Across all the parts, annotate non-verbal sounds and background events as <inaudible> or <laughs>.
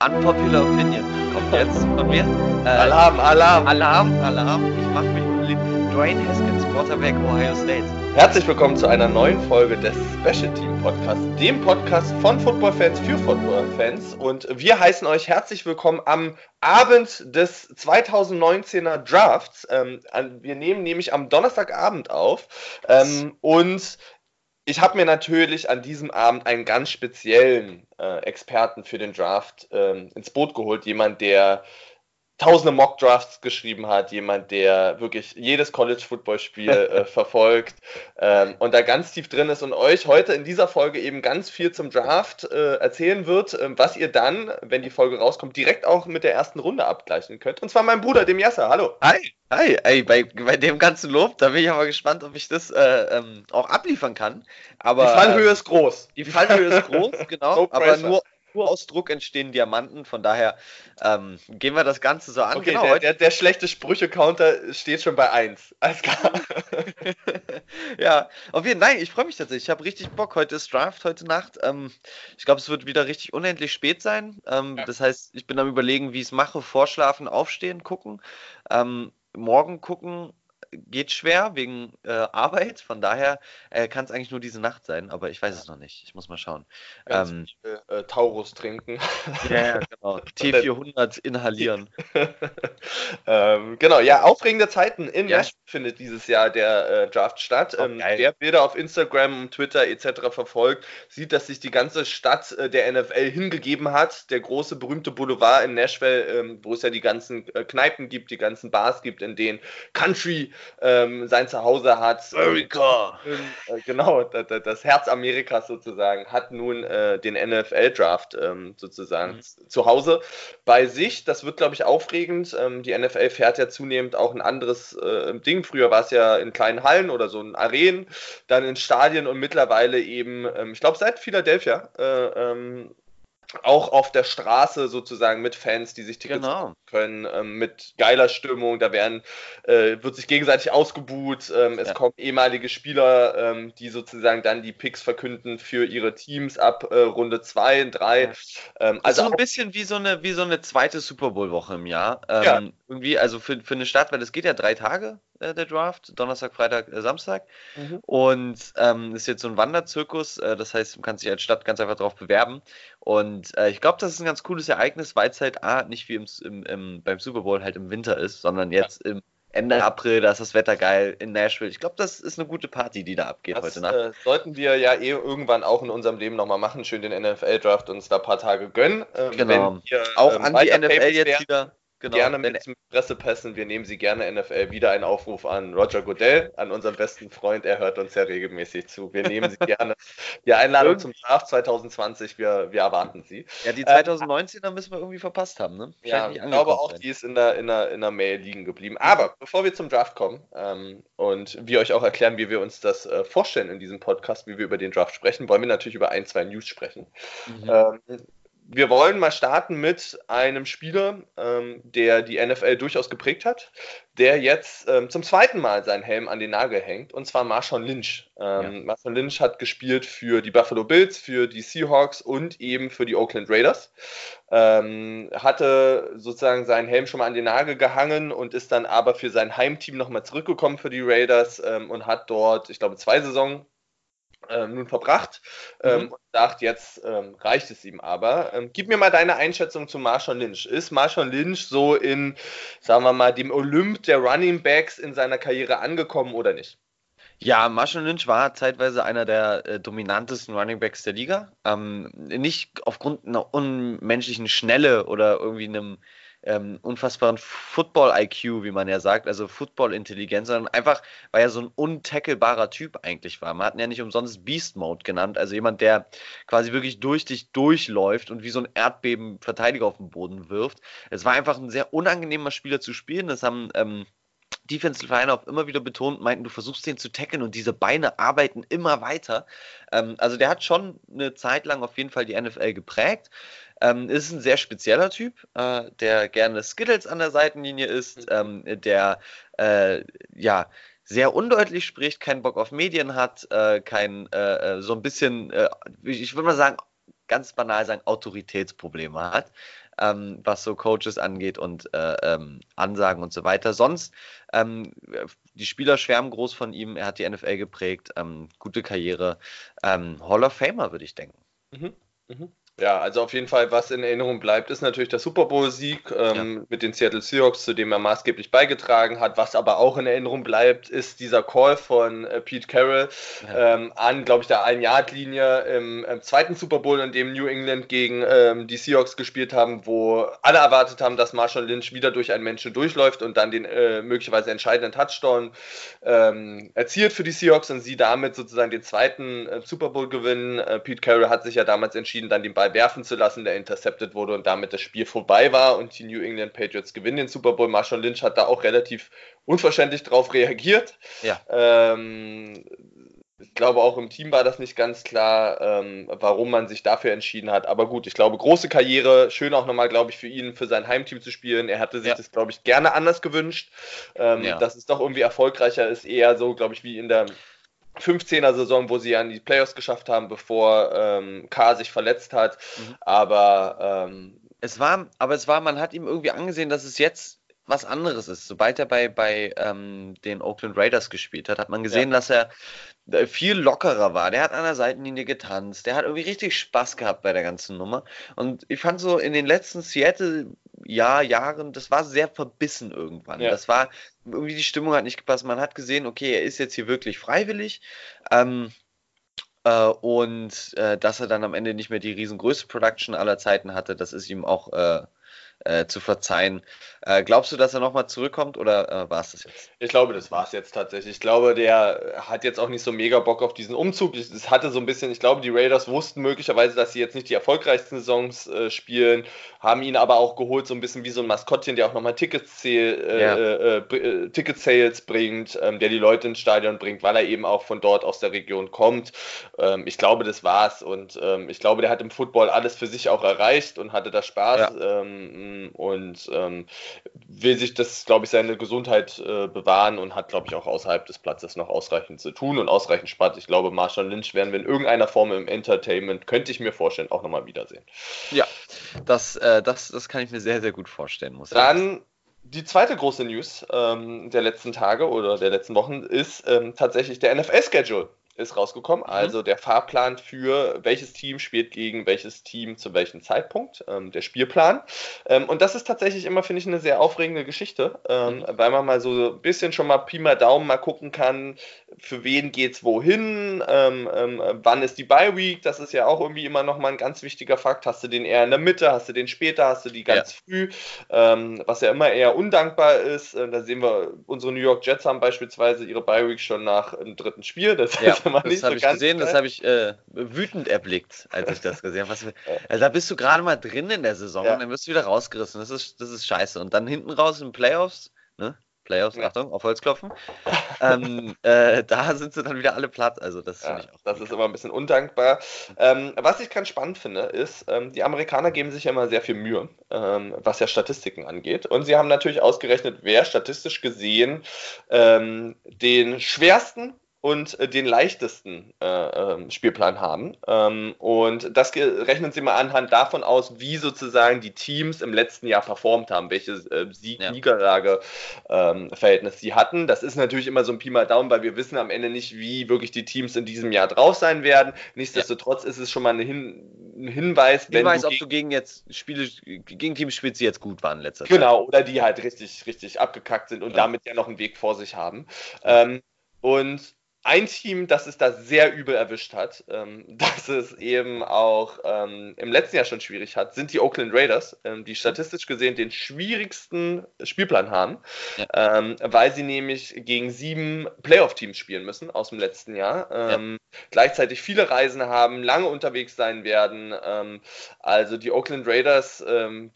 Unpopular Opinion kommt jetzt von mir. Äh, Alarm, Alarm. Alarm, Alarm. Ich mache mich unbeliebt. Dwayne Haskins, Quarterback Ohio State. Herzlich willkommen zu einer neuen Folge des Special Team Podcasts, dem Podcast von Footballfans für Footballfans. Und wir heißen euch herzlich willkommen am Abend des 2019er Drafts. Ähm, wir nehmen nämlich am Donnerstagabend auf. Ähm, und ich habe mir natürlich an diesem Abend einen ganz speziellen äh, Experten für den Draft ähm, ins Boot geholt. Jemand, der tausende Mock-Drafts geschrieben hat, jemand, der wirklich jedes College-Football-Spiel <laughs> äh, verfolgt ähm, und da ganz tief drin ist und euch heute in dieser Folge eben ganz viel zum Draft äh, erzählen wird, äh, was ihr dann, wenn die Folge rauskommt, direkt auch mit der ersten Runde abgleichen könnt. Und zwar mein Bruder, dem Yasser. Hallo. Hi. Hi, ey, bei, bei dem ganzen Lob, da bin ich aber gespannt, ob ich das äh, ähm, auch abliefern kann. Aber, die Fallhöhe äh, ist groß. Die Fallhöhe ist groß, <laughs> genau. no aber nur, nur aus Druck entstehen Diamanten. Von daher ähm, gehen wir das Ganze so an. Okay, genau, der, der, der, schlechte Sprüche-Counter steht schon bei 1. Alles klar. <laughs> ja, auf jeden Fall. Nein, ich freue mich tatsächlich. Ich habe richtig Bock. Heute ist Draft, heute Nacht. Ähm, ich glaube, es wird wieder richtig unendlich spät sein. Ähm, ja. Das heißt, ich bin am Überlegen, wie ich es mache. Vorschlafen, aufstehen, gucken. Ähm, morgen gucken geht schwer wegen äh, Arbeit. Von daher äh, kann es eigentlich nur diese Nacht sein, aber ich weiß es noch nicht. Ich muss mal schauen. Ähm, äh, Taurus trinken. Ja, genau. <laughs> T400 inhalieren. <laughs> ähm, genau, ja, aufregende Zeiten. In ja. Nashville findet dieses Jahr der äh, Draft statt. Oh, ähm, wer Bilder auf Instagram, Twitter etc. verfolgt, sieht, dass sich die ganze Stadt äh, der NFL hingegeben hat. Der große, berühmte Boulevard in Nashville, ähm, wo es ja die ganzen äh, Kneipen gibt, die ganzen Bars gibt, in denen Country ähm, sein Zuhause hat. America! Äh, genau, das, das, Herz Amerikas sozusagen hat nun äh, den NFL-Draft ähm, sozusagen mhm. zu Hause bei sich. Das wird, glaube ich, aufregend. Ähm, die NFL fährt ja zunehmend auch ein anderes äh, Ding. Früher war es ja in kleinen Hallen oder so in Arenen, dann in Stadien und mittlerweile eben, ähm, ich glaube, seit Philadelphia äh, ähm, auch auf der Straße sozusagen mit Fans, die sich Tickets genau. können, ähm, mit geiler Stimmung. Da werden, äh, wird sich gegenseitig ausgebuht. Ähm, es ja. kommen ehemalige Spieler, ähm, die sozusagen dann die Picks verkünden für ihre Teams ab äh, Runde 2 und 3. Ja. Ähm, also so ein bisschen wie so eine, wie so eine zweite Super Bowl-Woche im Jahr. Ähm, ja. Irgendwie, also für, für eine Stadt, weil es geht ja drei Tage äh, der Draft, Donnerstag, Freitag, äh, Samstag. Mhm. Und ähm, ist jetzt so ein Wanderzirkus, äh, das heißt, man kann sich als Stadt ganz einfach darauf bewerben. Und äh, ich glaube, das ist ein ganz cooles Ereignis, weil es halt A, nicht wie im, im, im, beim Super Bowl halt im Winter ist, sondern jetzt ja. im Ende April, da ist das Wetter geil in Nashville. Ich glaube, das ist eine gute Party, die da abgeht das, heute Nacht. Äh, sollten wir ja eh irgendwann auch in unserem Leben nochmal machen, schön den NFL-Draft uns da ein paar Tage gönnen. Ähm, genau. Wir, auch ähm, an die NFL jetzt werden. wieder Genau, gerne mit Pressepässen. Wir nehmen Sie gerne NFL wieder einen Aufruf an Roger Goodell, an unseren besten Freund. Er hört uns ja regelmäßig zu. Wir nehmen Sie <laughs> gerne die Einladung zum Draft 2020. Wir, wir erwarten Sie. Ja, die 2019er äh, müssen wir irgendwie verpasst haben. Ne? ja, ich glaube auch, sein. die ist in der, in, der, in der Mail liegen geblieben. Aber bevor wir zum Draft kommen ähm, und wir euch auch erklären, wie wir uns das äh, vorstellen in diesem Podcast, wie wir über den Draft sprechen, wollen wir natürlich über ein, zwei News sprechen. Mhm. Ähm, wir wollen mal starten mit einem Spieler, ähm, der die NFL durchaus geprägt hat, der jetzt ähm, zum zweiten Mal seinen Helm an den Nagel hängt, und zwar Marshawn Lynch. Ähm, ja. Marshawn Lynch hat gespielt für die Buffalo Bills, für die Seahawks und eben für die Oakland Raiders. Ähm, hatte sozusagen seinen Helm schon mal an den Nagel gehangen und ist dann aber für sein Heimteam nochmal zurückgekommen für die Raiders ähm, und hat dort, ich glaube, zwei Saisons ähm, nun verbracht ähm, mhm. und sagt, jetzt ähm, reicht es ihm aber. Ähm, gib mir mal deine Einschätzung zu Marshawn Lynch. Ist Marshawn Lynch so in, sagen wir mal, dem Olymp der Running Backs in seiner Karriere angekommen oder nicht? Ja, Marshall Lynch war zeitweise einer der äh, dominantesten Running Backs der Liga. Ähm, nicht aufgrund einer unmenschlichen Schnelle oder irgendwie einem ähm, unfassbaren Football-IQ, wie man ja sagt, also Football-Intelligenz, sondern einfach, weil er so ein untackelbarer Typ eigentlich war. Man hat ihn ja nicht umsonst Beast Mode genannt, also jemand, der quasi wirklich durch dich durchläuft und wie so ein Erdbeben Verteidiger auf den Boden wirft. Es war einfach ein sehr unangenehmer Spieler zu spielen. Das haben ähm, Defensive Line auch immer wieder betont, meinten, du versuchst den zu tackeln und diese Beine arbeiten immer weiter. Ähm, also der hat schon eine Zeit lang auf jeden Fall die NFL geprägt. Ähm, ist ein sehr spezieller Typ, äh, der gerne Skittles an der Seitenlinie ist, mhm. ähm, der äh, ja sehr undeutlich spricht, keinen Bock auf Medien hat, äh, kein äh, äh, so ein bisschen, äh, ich würde mal sagen, ganz banal sagen, Autoritätsprobleme hat. ähm, was so Coaches angeht und äh, ähm, Ansagen und so weiter. Sonst, ähm, die Spieler schwärmen groß von ihm. Er hat die NFL geprägt, ähm, gute Karriere. Ähm, Hall of Famer, würde ich denken. Mhm. Mhm. Ja, also auf jeden Fall, was in Erinnerung bleibt, ist natürlich der Super Bowl-Sieg ähm, ja. mit den Seattle Seahawks, zu dem er maßgeblich beigetragen hat. Was aber auch in Erinnerung bleibt, ist dieser Call von äh, Pete Carroll ja. ähm, an, glaube ich, der Ein-Yard-Linie im, im, zweiten Super Bowl, in dem New England gegen ähm, die Seahawks gespielt haben, wo alle erwartet haben, dass Marshall Lynch wieder durch einen Menschen durchläuft und dann den äh, möglicherweise entscheidenden Touchdown ähm, erzielt für die Seahawks und sie damit sozusagen den zweiten äh, Super Bowl gewinnen. Äh, Pete Carroll hat sich ja damals entschieden, dann den Ball Ball werfen zu lassen, der intercepted wurde und damit das Spiel vorbei war und die New England Patriots gewinnen den Super Bowl. Marshall Lynch hat da auch relativ unverständlich drauf reagiert. Ja. Ähm, ich glaube, auch im Team war das nicht ganz klar, ähm, warum man sich dafür entschieden hat. Aber gut, ich glaube, große Karriere. Schön auch nochmal, glaube ich, für ihn, für sein Heimteam zu spielen. Er hatte sich ja. das, glaube ich, gerne anders gewünscht. Ähm, ja. Dass es doch irgendwie erfolgreicher ist, eher so, glaube ich, wie in der 15er Saison, wo sie an die Playoffs geschafft haben, bevor ähm, K sich verletzt hat. Mhm. Aber ähm, es war, aber es war, man hat ihm irgendwie angesehen, dass es jetzt was anderes ist. Sobald er bei, bei ähm, den Oakland Raiders gespielt hat, hat man gesehen, ja. dass er äh, viel lockerer war. Der hat an der Seitenlinie getanzt. Der hat irgendwie richtig Spaß gehabt bei der ganzen Nummer. Und ich fand so in den letzten Seattle Jahr, Jahren, das war sehr verbissen irgendwann. Ja. Das war, irgendwie die Stimmung hat nicht gepasst. Man hat gesehen, okay, er ist jetzt hier wirklich freiwillig. Ähm, äh, und äh, dass er dann am Ende nicht mehr die riesengrößte Production aller Zeiten hatte, das ist ihm auch äh, äh, zu verzeihen. Äh, glaubst du, dass er nochmal zurückkommt oder äh, war es das jetzt? Ich glaube, das war es jetzt tatsächlich. Ich glaube, der hat jetzt auch nicht so mega Bock auf diesen Umzug. Es hatte so ein bisschen, ich glaube, die Raiders wussten möglicherweise, dass sie jetzt nicht die erfolgreichsten Saisons äh, spielen, haben ihn aber auch geholt, so ein bisschen wie so ein Maskottchen, der auch nochmal Tickets, äh, ja. Äh, Ticket Sales bringt, ähm, der die Leute ins Stadion bringt, weil er eben auch von dort aus der Region kommt. Ähm, ich glaube, das war's und ähm, ich glaube, der hat im Football alles für sich auch erreicht und hatte da Spaß. Ja. Ähm, und ähm, will sich das, glaube ich, seine Gesundheit äh, bewahren und hat, glaube ich, auch außerhalb des Platzes noch ausreichend zu tun und ausreichend Spaß. Ich glaube, Marshall Lynch werden wir in irgendeiner Form im Entertainment, könnte ich mir vorstellen, auch nochmal wiedersehen. Ja, das, äh, das, das kann ich mir sehr, sehr gut vorstellen. Muss Dann die zweite große News ähm, der letzten Tage oder der letzten Wochen ist ähm, tatsächlich der NFL-Schedule ist rausgekommen. Mhm. Also der Fahrplan für welches Team spielt gegen welches Team zu welchem Zeitpunkt, ähm, der Spielplan. Ähm, und das ist tatsächlich immer, finde ich, eine sehr aufregende Geschichte, ähm, mhm. weil man mal so ein bisschen schon mal Pi mal Daumen mal gucken kann, für wen geht's wohin, ähm, ähm, wann ist die Bye Week, das ist ja auch irgendwie immer noch mal ein ganz wichtiger Fakt. Hast du den eher in der Mitte, hast du den später, hast du die ganz ja. früh, ähm, was ja immer eher undankbar ist. Äh, da sehen wir, unsere New York Jets haben beispielsweise ihre Bye Week schon nach dem dritten Spiel. Das ja. Immer das nicht so ich gesehen, das habe ich äh, wütend erblickt, als ich das gesehen habe. <laughs> Also da bist du gerade mal drin in der Saison ja. und dann wirst du wieder rausgerissen. Das ist, das ist scheiße. Und dann hinten raus in Playoffs, ne? Playoffs, ja. Achtung, auf Holzklopfen. <laughs> ähm, äh, da sind sie dann wieder alle platt. Also das ja, ich auch. Das ist immer ein bisschen undankbar. Ähm, was ich ganz spannend finde, ist, ähm, die Amerikaner geben sich ja immer sehr viel Mühe, ähm, was ja Statistiken angeht. Und sie haben natürlich ausgerechnet, wer statistisch gesehen ähm, den schwersten und äh, den leichtesten äh, äh, Spielplan haben. Ähm, und das rechnen Sie mal anhand davon aus, wie sozusagen die Teams im letzten Jahr performt haben, welche äh, Sieg-Niederlage-Verhältnis ähm, sie hatten. Das ist natürlich immer so ein Pi mal Daumen, weil wir wissen am Ende nicht, wie wirklich die Teams in diesem Jahr drauf sein werden. Nichtsdestotrotz ja. ist es schon mal ein, Hin ein Hinweis, wenn Hinweis, du ob du gegen jetzt Spiele, gegen Teams spielst, die jetzt gut waren letzter genau, Zeit. Oder die halt richtig, richtig abgekackt sind und ja. damit ja noch einen Weg vor sich haben. Ähm, und ein Team, das es da sehr übel erwischt hat, ähm, <laughs> dass es eben auch ähm, im letzten Jahr schon schwierig hat, sind die Oakland Raiders, ähm, die statistisch gesehen den schwierigsten Spielplan haben, ja. Ähm, weil sie nämlich gegen sieben Playoff-Teams spielen müssen aus dem letzten Jahr, ähm, ja. gleichzeitig viele Reisen haben, lange unterwegs sein werden. Ähm, also die Oakland Raiders,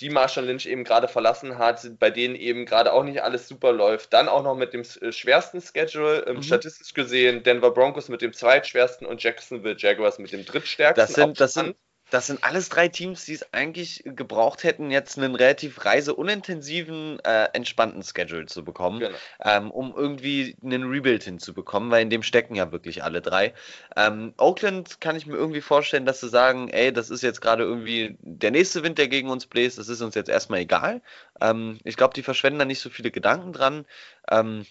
die Marshall Lynch eben gerade verlassen hat, bei denen eben gerade auch nicht alles super läuft, dann auch noch mit dem schwersten Schedule, mhm. statistisch gesehen Denver Broncos mit dem zweitschwersten und Jacksonville Jaguars mit dem drittstärksten. Das sind, das sind, das sind alles drei Teams, die es eigentlich gebraucht hätten, jetzt einen relativ reiseunintensiven, äh, entspannten Schedule zu bekommen, genau. ähm, um irgendwie einen Rebuild hinzubekommen, weil in dem stecken ja wirklich alle drei. Ähm, Oakland kann ich mir irgendwie vorstellen, dass sie sagen, ey, das ist jetzt gerade irgendwie der nächste Wind, der gegen uns bläst, das ist uns jetzt erstmal egal. Ähm, ich glaube, die verschwenden da nicht so viele Gedanken dran. Ähm,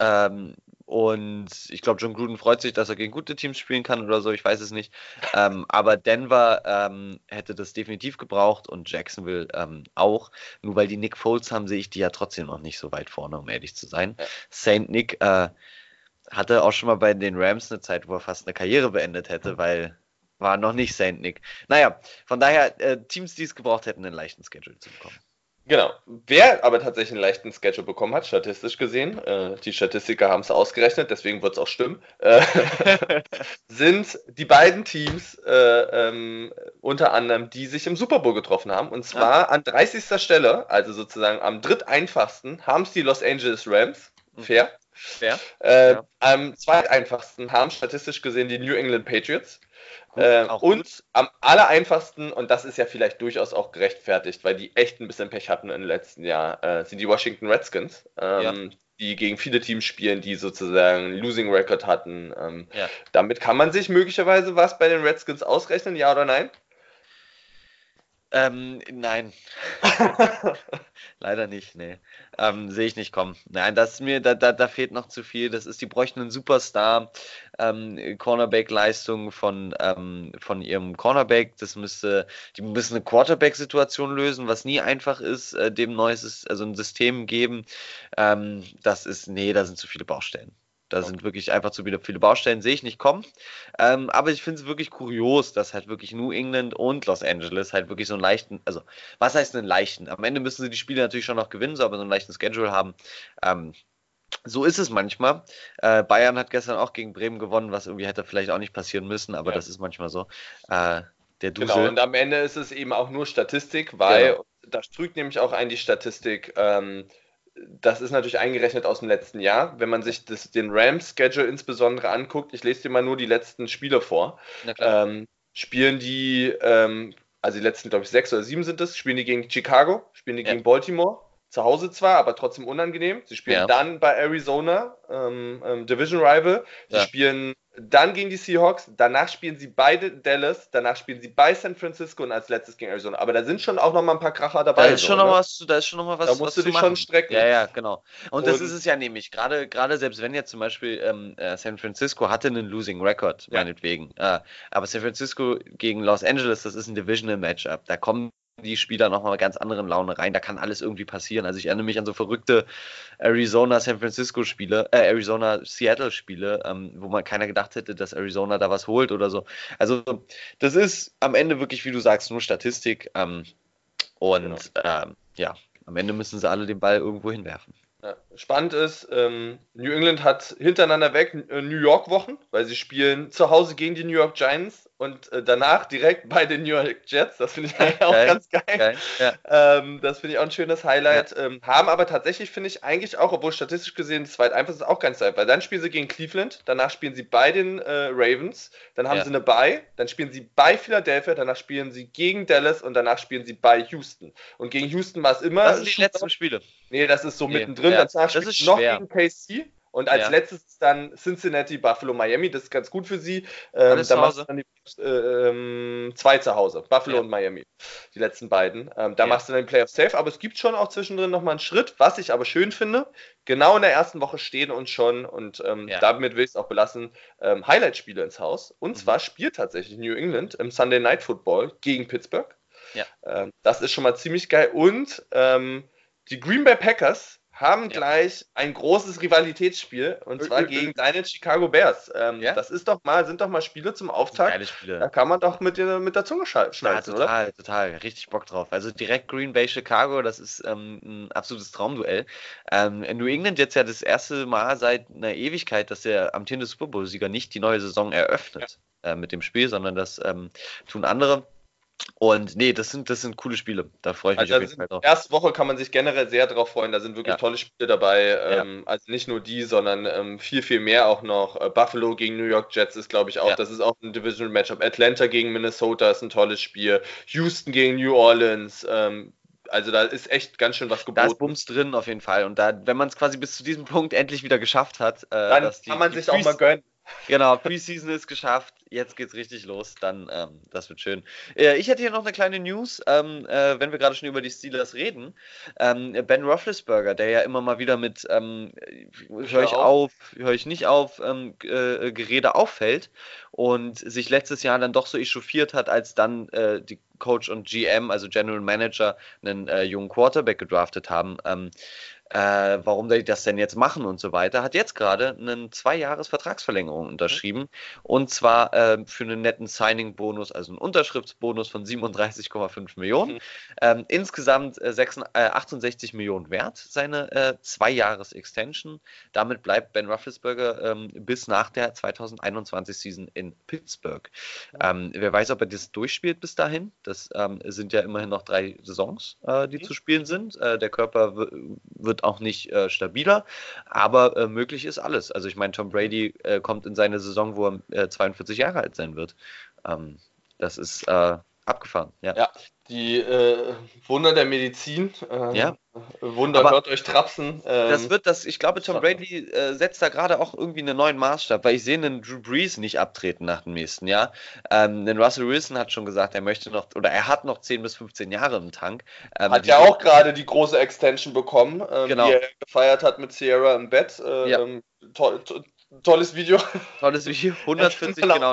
ähm, und ich glaube, John Gruden freut sich, dass er gegen gute Teams spielen kann oder so, ich weiß es nicht. Ähm, aber Denver ähm, hätte das definitiv gebraucht und Jacksonville ähm, auch. Nur weil die Nick Foles haben, sehe ich die ja trotzdem noch nicht so weit vorne, um ehrlich zu sein. Saint Nick äh, hatte auch schon mal bei den Rams eine Zeit, wo er fast eine Karriere beendet hätte, weil war noch nicht Saint Nick. Naja, von daher, äh, Teams, die es gebraucht hätten, einen leichten Schedule zu bekommen. Genau. Wer aber tatsächlich einen leichten Schedule bekommen hat, statistisch gesehen, äh, die Statistiker haben es ausgerechnet, deswegen wird es auch stimmen, äh, <laughs> sind die beiden Teams äh, ähm, unter anderem, die sich im Super Bowl getroffen haben. Und zwar ja. an 30. Stelle, also sozusagen am dritteinfachsten, haben es die Los Angeles Rams. Mhm. Fair. Fair. Äh, ja. Am zweiteinfachsten haben statistisch gesehen die New England Patriots. Äh, und am allereinfachsten, und das ist ja vielleicht durchaus auch gerechtfertigt, weil die echt ein bisschen Pech hatten im letzten Jahr, äh, sind die Washington Redskins, ähm, ja. die gegen viele Teams spielen, die sozusagen Losing Record hatten. Ähm, ja. Damit kann man sich möglicherweise was bei den Redskins ausrechnen, ja oder nein? Ähm, nein. <laughs> Leider nicht, nee. Ähm, Sehe ich nicht kommen. Nein, das ist mir, da, da, da fehlt noch zu viel. Das ist, die bräuchten einen Superstar, ähm, Cornerback-Leistung von, ähm, von ihrem Cornerback. Das müsste, die müssen eine Quarterback-Situation lösen, was nie einfach ist, äh, dem neues, also ein System geben. Ähm, das ist, nee, da sind zu viele Baustellen. Da sind wirklich einfach zu viele, viele Baustellen, sehe ich nicht kommen. Ähm, aber ich finde es wirklich kurios, dass halt wirklich New England und Los Angeles halt wirklich so einen leichten, also was heißt einen leichten? Am Ende müssen sie die Spiele natürlich schon noch gewinnen, so aber so einen leichten Schedule haben. Ähm, so ist es manchmal. Äh, Bayern hat gestern auch gegen Bremen gewonnen, was irgendwie hätte vielleicht auch nicht passieren müssen, aber ja. das ist manchmal so. Äh, der Dusel. Genau, und am Ende ist es eben auch nur Statistik, weil genau. das trügt nämlich auch ein die Statistik, ähm, das ist natürlich eingerechnet aus dem letzten Jahr. Wenn man sich das, den Rams-Schedule insbesondere anguckt, ich lese dir mal nur die letzten Spiele vor. Ähm, spielen die, ähm, also die letzten, glaube ich, sechs oder sieben sind es, spielen die gegen Chicago, spielen die ja. gegen Baltimore. Zu Hause zwar, aber trotzdem unangenehm. Sie spielen ja. dann bei Arizona, ähm, ähm Division Rival. Sie ja. spielen dann gegen die Seahawks, danach spielen sie beide Dallas, danach spielen sie bei San Francisco und als letztes gegen Arizona. Aber da sind schon auch noch mal ein paar Kracher dabei. Da ist schon so, noch ne? was, da ist schon noch mal was. Da musst was du dich schon strecken. Ja, ja, genau. Und, und, das ist es ja nämlich. Gerade, gerade selbst wenn jetzt zum Beispiel ähm, äh, San Francisco hatte einen Losing Record, ja. meinetwegen. Äh, aber San Francisco gegen Los Angeles, das ist ein Divisional Matchup. Da kommen die Spieler nochmal ganz anderen Laune rein. Da kann alles irgendwie passieren. Also ich erinnere mich an so verrückte Arizona San Francisco Spiele, äh, Arizona Seattle Spiele, ähm, wo man keiner gedacht hätte, dass Arizona da was holt oder so. Also das ist am Ende wirklich, wie du sagst, nur Statistik. Ähm, und genau. ähm, ja, am Ende müssen sie alle den Ball irgendwo hinwerfen. Ja, spannend ist, ähm, New England hat hintereinander weg äh, New York Wochen, weil sie spielen zu Hause gegen die New York Giants und äh, danach direkt bei den New York Jets. Das finde ich eigentlich <laughs> auch ganz geil. geil. Ja. Ähm, das finde ich auch ein schönes Highlight. Ja. Ähm, haben aber tatsächlich, finde ich, eigentlich auch, obwohl statistisch gesehen das zweit einfach ist, auch ganz einfach. Weil dann spielen sie gegen Cleveland, danach spielen sie bei den äh, Ravens, dann haben ja. sie eine Bye, dann spielen sie bei Philadelphia, danach spielen sie gegen Dallas und danach spielen sie bei Houston. Und gegen Houston war es immer. Das sind die letzten Spiele. Nee, das ist so nee. mittendrin. Danach das ist noch gegen KC. Und als ja. letztes dann Cincinnati, Buffalo, Miami. Das ist ganz gut für sie. Ähm, da machst du dann die, äh, ähm, zwei zu Hause. Buffalo ja. und Miami. Die letzten beiden. Ähm, da ja. machst du dann den Playoff safe. Aber es gibt schon auch zwischendrin nochmal einen Schritt. Was ich aber schön finde, genau in der ersten Woche stehen uns schon, und ähm, damit will ich es auch belassen, ähm, Highlight-Spiele ins Haus. Und mhm. zwar spielt tatsächlich New England im Sunday Night Football gegen Pittsburgh. Ähm, das ist schon mal ziemlich geil. Und die Green Bay Packers haben ja. gleich ein großes Rivalitätsspiel und zwar gegen deine Chicago Bears. Ähm, ja? Das ist doch mal, sind doch mal Spiele zum Auftakt. Geile Spiele. Da kann man doch mit, der, mit der Zunge schneiden, ja, total, oder? total, richtig Bock drauf. Also direkt Green Bay Chicago, das ist ähm, ein absolutes Traumduell. Ähm, in New England jetzt ja das erste Mal seit einer Ewigkeit, dass der amtierende Super Bowl-Sieger nicht die neue Saison eröffnet äh, mit dem Spiel, sondern das ähm, tun andere. Und nee, das sind, das sind coole Spiele. Da freue ich mich also auf jeden Fall drauf. Erste Woche kann man sich generell sehr drauf freuen. Da sind wirklich ja. tolle Spiele dabei. Ja. Ähm, also nicht nur die, sondern ähm, viel, viel mehr auch noch. Äh, Buffalo gegen New York Jets ist, glaube ich, auch. Ja. Das ist auch ein Division Matchup. Atlanta gegen Minnesota ist ein tolles Spiel. Houston gegen New Orleans. Ähm, also da ist echt ganz schön was geboten. Da ist Bums drin auf jeden Fall. Und da, wenn man es quasi bis zu diesem <laughs> Punkt endlich wieder geschafft hat, äh, dann kann man sich auch mal gönnen. Genau, Preseason ist geschafft. Jetzt geht's richtig los. Dann, ähm, das wird schön. Äh, ich hätte hier noch eine kleine News, ähm, äh, wenn wir gerade schon über die Steelers reden. Ähm, ben Roethlisberger, der ja immer mal wieder mit ähm, höre ich auf, höre ich nicht auf, ähm, äh, Gerede auffällt und sich letztes Jahr dann doch so echauffiert hat, als dann äh, die Coach und GM, also General Manager, einen äh, jungen Quarterback gedraftet haben. Äh, warum die das denn jetzt machen und so weiter, hat jetzt gerade einen Zwei-Jahres-Vertragsverlängerung unterschrieben mhm. und zwar äh, für einen netten Signing-Bonus, also einen Unterschriftsbonus von 37,5 Millionen. Mhm. Ähm, insgesamt äh, 66, 68 Millionen wert, seine äh, Zwei-Jahres-Extension. Damit bleibt Ben Roethlisberger ähm, bis nach der 2021-Season in Pittsburgh. Mhm. Ähm, wer weiß, ob er das durchspielt bis dahin. Das ähm, sind ja immerhin noch drei Saisons, äh, die mhm. zu spielen sind. Äh, der Körper wird wird auch nicht äh, stabiler, aber äh, möglich ist alles. Also ich meine, Tom Brady äh, kommt in seine Saison, wo er 42 äh, Jahre alt sein wird. Ähm, das ist äh, abgefahren. Ja. ja, die äh, Wunder der Medizin. Äh, ja. Wunder, Aber hört euch trapsen. Ähm, das wird das, ich glaube, Tom Brady äh, setzt da gerade auch irgendwie einen neuen Maßstab, weil ich sehe einen Drew Brees nicht abtreten nach dem nächsten Jahr. Ähm, denn Russell Wilson hat schon gesagt, er möchte noch, oder er hat noch 10 bis 15 Jahre im Tank. Ähm, hat ja auch gerade die große Extension bekommen, ähm, genau. die er gefeiert hat mit Sierra im Bett. Äh, ja. Ähm, to to Tolles Video. Tolles Video. <laughs> 140 genau.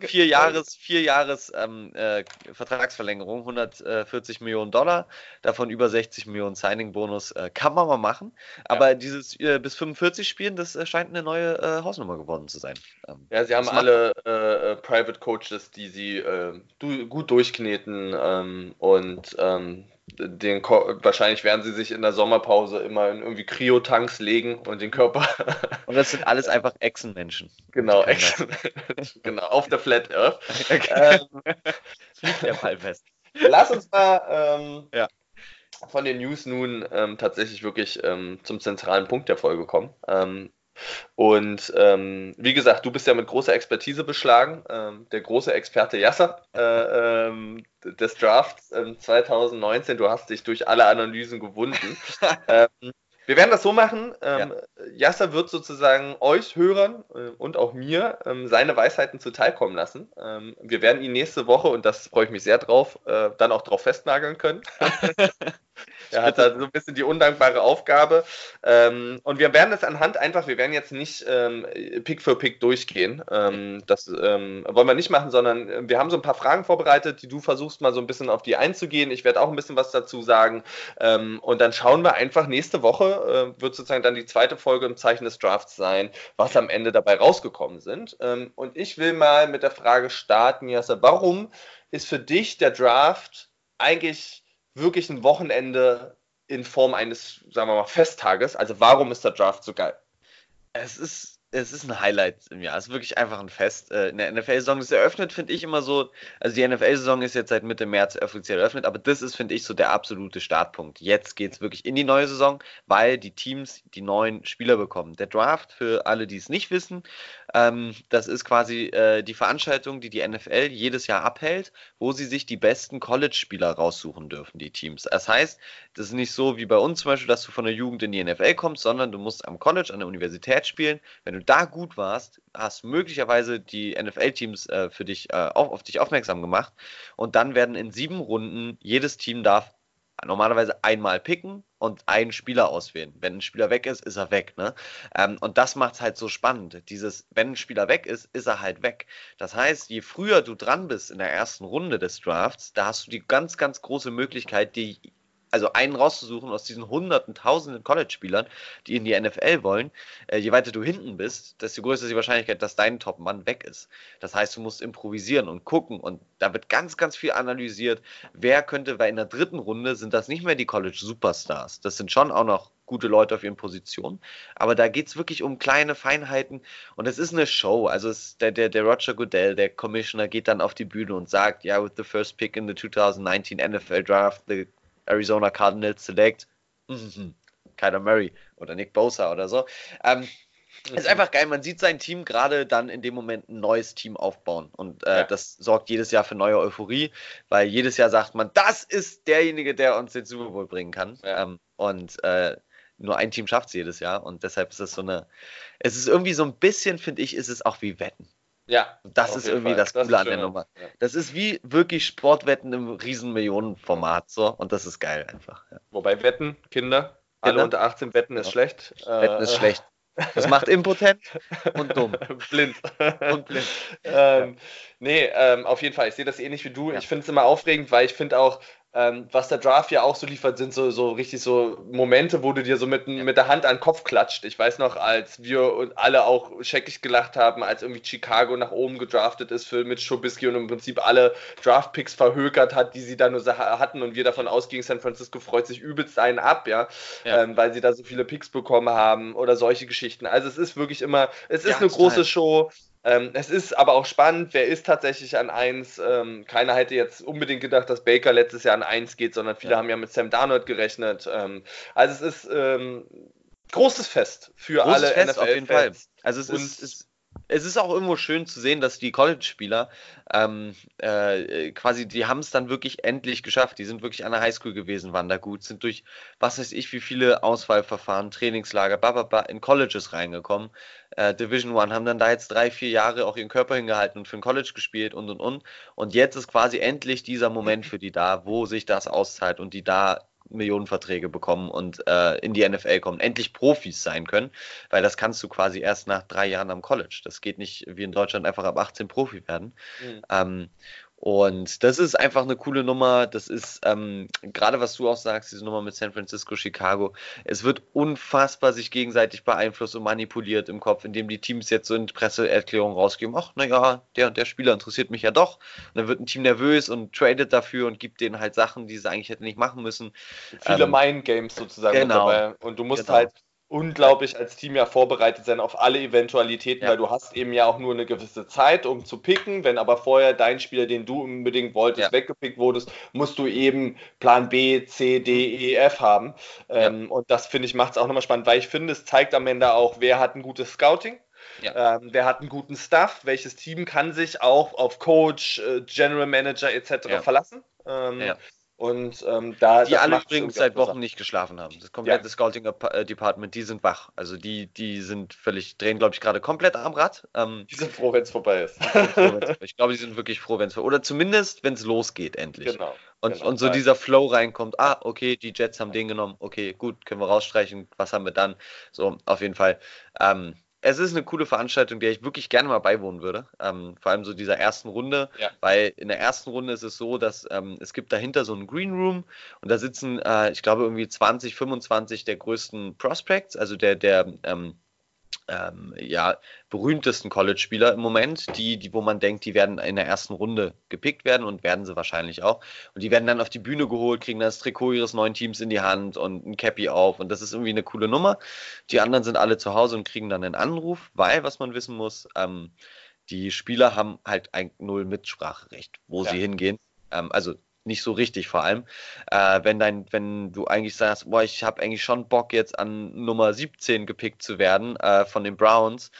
Vier Jahres, vier Jahres ähm, äh, Vertragsverlängerung, 140 Millionen Dollar, davon über 60 Millionen Signing-Bonus. Äh, kann man mal machen. Aber ja. dieses äh, bis 45 Spielen, das äh, scheint eine neue äh, Hausnummer geworden zu sein. Ähm, ja, sie haben alle äh, Private Coaches, die sie du gut durchkneten ähm, und ähm, den wahrscheinlich werden sie sich in der Sommerpause immer in irgendwie Kryotanks legen und den Körper. Und das sind alles einfach Echsenmenschen. Genau, Echsen. genau, auf der Flat Earth. ähm, <laughs> der Fall fest. Lass uns mal ähm, ja. von den News nun ähm, tatsächlich wirklich ähm, zum zentralen Punkt der Folge kommen. Ähm, und ähm, wie gesagt, du bist ja mit großer Expertise beschlagen, ähm, der große Experte Yasser äh, ähm, des Drafts 2019. Du hast dich durch alle Analysen gewunden. <laughs> Ähm, wir werden das so machen. Ähm, ja. Yasser wird sozusagen euch Hörern äh, und auch mir ähm, seine Weisheiten zuteilkommen lassen. Ähm, wir werden ihn nächste Woche, und das freue ich mich sehr drauf, äh, dann auch drauf festnageln können. <laughs> er hat da so ein bisschen die undankbare Aufgabe. Ähm, und wir werden das anhand einfach, wir werden jetzt nicht ähm, Pick für Pick durchgehen. Ähm, das ähm, wollen wir nicht machen, sondern äh, wir haben so ein paar Fragen vorbereitet, die du versuchst mal so ein bisschen auf die einzugehen. Ich werde auch ein bisschen was dazu sagen. Ähm, und dann schauen wir einfach nächste Woche äh, wird sozusagen dann die zweite Folge im Zeichen des Drafts sein, was am Ende dabei rausgekommen sind. Ähm, und ich will mal mit der Frage starten, Jassa, warum ist für dich der Draft eigentlich wirklich ein Wochenende in Form eines, sagen wir mal, Festtages? Also warum ist der Draft so geil? Es ist es ist ein Highlight im Jahr. Es ist wirklich einfach ein Fest. Äh, in der NFL-Saison ist eröffnet, finde ich immer so. Also die NFL-Saison ist jetzt seit Mitte März offiziell eröffnet, aber das ist, finde ich, so der absolute Startpunkt. Jetzt geht es wirklich in die neue Saison, weil die Teams die neuen Spieler bekommen. Der Draft, für alle, die es nicht wissen, ähm, das ist quasi äh, die Veranstaltung, die die NFL jedes Jahr abhält, wo sie sich die besten College-Spieler raussuchen dürfen, die Teams. Das heißt, das ist nicht so wie bei uns zum Beispiel, dass du von der Jugend in die NFL kommst, sondern du musst am College, an der Universität spielen. Wenn du da gut warst, hast möglicherweise die NFL-Teams äh, für dich äh, auf, auf dich aufmerksam gemacht. Und dann werden in sieben Runden jedes Team darf normalerweise einmal picken und einen Spieler auswählen. Wenn ein Spieler weg ist, ist er weg. Ne? Ähm, und das macht es halt so spannend. Dieses, wenn ein Spieler weg ist, ist er halt weg. Das heißt, je früher du dran bist in der ersten Runde des Drafts, da hast du die ganz, ganz große Möglichkeit, die also einen rauszusuchen aus diesen hunderten, tausenden College-Spielern, die in die NFL wollen, äh, je weiter du hinten bist, desto größer ist die Wahrscheinlichkeit, dass dein Top-Mann weg ist. Das heißt, du musst improvisieren und gucken und da wird ganz, ganz viel analysiert. Wer könnte, weil in der dritten Runde sind das nicht mehr die College-Superstars. Das sind schon auch noch gute Leute auf ihren Positionen. Aber da geht es wirklich um kleine Feinheiten und es ist eine Show. Also der, der, der Roger Goodell, der Commissioner, geht dann auf die Bühne und sagt, ja, with the first pick in the 2019 NFL Draft, the Arizona Cardinals select mhm, Kyler Murray oder Nick Bosa oder so. Ähm, ist mhm. einfach geil. Man sieht sein Team gerade dann in dem Moment ein neues Team aufbauen. Und äh, ja. das sorgt jedes Jahr für neue Euphorie, weil jedes Jahr sagt man, das ist derjenige, der uns den Super Bowl bringen kann. Ja. Ähm, und äh, nur ein Team schafft es jedes Jahr. Und deshalb ist es so eine. Es ist irgendwie so ein bisschen, finde ich, ist es auch wie Wetten. Ja. Das ist irgendwie Fall. das Coole das an der Nummer. Ja. Das ist wie wirklich Sportwetten im riesen Millionenformat so und das ist geil einfach. Ja. Wobei Wetten, Kinder, alle Kinder? unter 18 Wetten ist ja. schlecht. Wetten ist äh, schlecht. Das macht impotent und dumm. <laughs> blind. Und blind. ähm, nee, ähm, auf jeden Fall. Ich sehe das ähnlich wie du. Ich finde es immer aufregend, weil ich finde auch, ähm, was der Draft ja auch so liefert, sind so, so richtig so Momente, wo du dir so mit, mit der Hand an den Kopf klatscht. Ich weiß noch, als wir alle auch scheckig gelacht haben, als irgendwie Chicago nach oben gedraftet ist für mit Trubisky und im Prinzip alle Draftpicks verhökert hat, die sie da nur hatten und wir davon ausgingen, San Francisco freut sich übelst einen ab, ja, ja. Ähm, weil sie da so viele Picks bekommen haben oder solche Geschichten. Also es ist wirklich immer, es ist ja, eine große Show. Ähm, es ist aber auch spannend, wer ist tatsächlich an 1. Ähm, keiner hätte jetzt unbedingt gedacht, dass Baker letztes Jahr an 1 geht, sondern viele ja. haben ja mit Sam Darnold gerechnet. Ähm, also es ist ähm, großes Fest für großes alle Fest NFL auf jeden Fall. Also es ist, ist es ist auch irgendwo schön zu sehen, dass die College-Spieler ähm, äh, quasi, die haben es dann wirklich endlich geschafft. Die sind wirklich an der Highschool gewesen, waren da gut, sind durch was weiß ich, wie viele Auswahlverfahren, Trainingslager, bababa, in Colleges reingekommen. Äh, Division One haben dann da jetzt drei, vier Jahre auch ihren Körper hingehalten und für ein College gespielt und und und. Und jetzt ist quasi endlich dieser Moment <laughs> für die da, wo sich das auszahlt und die da Millionenverträge bekommen und äh, in die NFL kommen, endlich Profis sein können, weil das kannst du quasi erst nach drei Jahren am College. Das geht nicht wie in Deutschland einfach ab 18 Profi werden. Mhm. Ähm, und das ist einfach eine coole Nummer. Das ist ähm, gerade, was du auch sagst, diese Nummer mit San Francisco, Chicago. Es wird unfassbar sich gegenseitig beeinflusst und manipuliert im Kopf, indem die Teams jetzt so in Presseerklärungen rausgeben: Ach, naja, der und der Spieler interessiert mich ja doch. Und dann wird ein Team nervös und tradet dafür und gibt denen halt Sachen, die sie eigentlich hätten nicht machen müssen. Viele ähm, Mind-Games sozusagen genau. Und du musst genau. halt unglaublich als Team ja vorbereitet sein auf alle Eventualitäten, ja. weil du hast eben ja auch nur eine gewisse Zeit, um zu picken. Wenn aber vorher dein Spieler, den du unbedingt wolltest, ja. weggepickt wurdest, musst du eben Plan B, C, D, E, F haben. Ja. Ähm, und das finde ich macht es auch nochmal spannend, weil ich finde, es zeigt am Ende auch, wer hat ein gutes Scouting. Ja. Ähm, wer hat einen guten Staff? Welches Team kann sich auch auf Coach, äh, General Manager etc. Verlassen? Ähm, ja. Und ähm, da. Die alle übrigens seit Wochen nicht geschlafen haben. Das komplette ja. Scouting-Department, die sind wach. Also die, die sind völlig, drehen, glaube ich, gerade komplett am Rad. Ähm, die sind froh, wenn es vorbei ist. ich glaube, die sind wirklich froh, wenn es Oder zumindest, wenn es losgeht, endlich. Genau. Und, genau. und so dieser Flow reinkommt, ah, okay, die Jets haben den genommen, okay, gut, können wir rausstreichen, was haben wir dann? So, auf jeden Fall. Ähm, es ist eine coole Veranstaltung, der ich wirklich gerne mal beiwohnen würde. Ähm, vor allem so dieser ersten Runde, ja. weil in der ersten Runde ist es so, dass ähm, es gibt dahinter so einen Green Room und da sitzen, äh, ich glaube, irgendwie 20, 25 der größten Prospects, also der, der ähm, ähm, ja, berühmtesten College-Spieler im Moment, die, die, wo man denkt, die werden in der ersten Runde gepickt werden und werden sie wahrscheinlich auch. Und die werden dann auf die Bühne geholt, kriegen das Trikot ihres neuen Teams in die Hand und ein Cappy auf. Und das ist irgendwie eine coole Nummer. Die anderen sind alle zu Hause und kriegen dann einen Anruf, weil, was man wissen muss, ähm, die Spieler haben halt ein null Mitspracherecht, wo ja. sie hingehen. Ähm, also nicht so richtig vor allem. Äh, wenn dein, wenn du eigentlich sagst, boah, ich habe eigentlich schon Bock jetzt an Nummer 17 gepickt zu werden äh, von den Browns,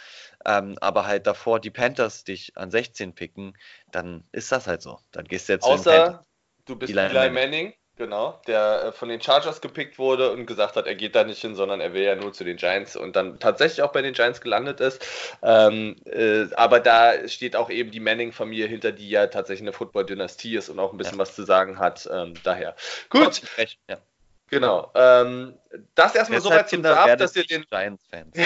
ähm, aber halt davor die Panthers dich an 16 picken, dann ist das halt so. Dann gehst du jetzt Außer zu den Panthers. du bist Eli Manning. Manning Genau, der äh, von den Chargers gepickt wurde und gesagt hat, er geht da nicht hin, sondern er will ja nur zu den Giants und dann tatsächlich auch bei den Giants gelandet ist. Ähm, äh, aber da steht auch eben die Manning-Familie hinter, die ja tatsächlich eine Football-Dynastie ist und auch ein bisschen ja. was zu sagen hat. Ähm, daher. Gut. Ja. Genau. Ähm, das erstmal soweit zum Draft, <laughs> dass ihr den Giants-Fans.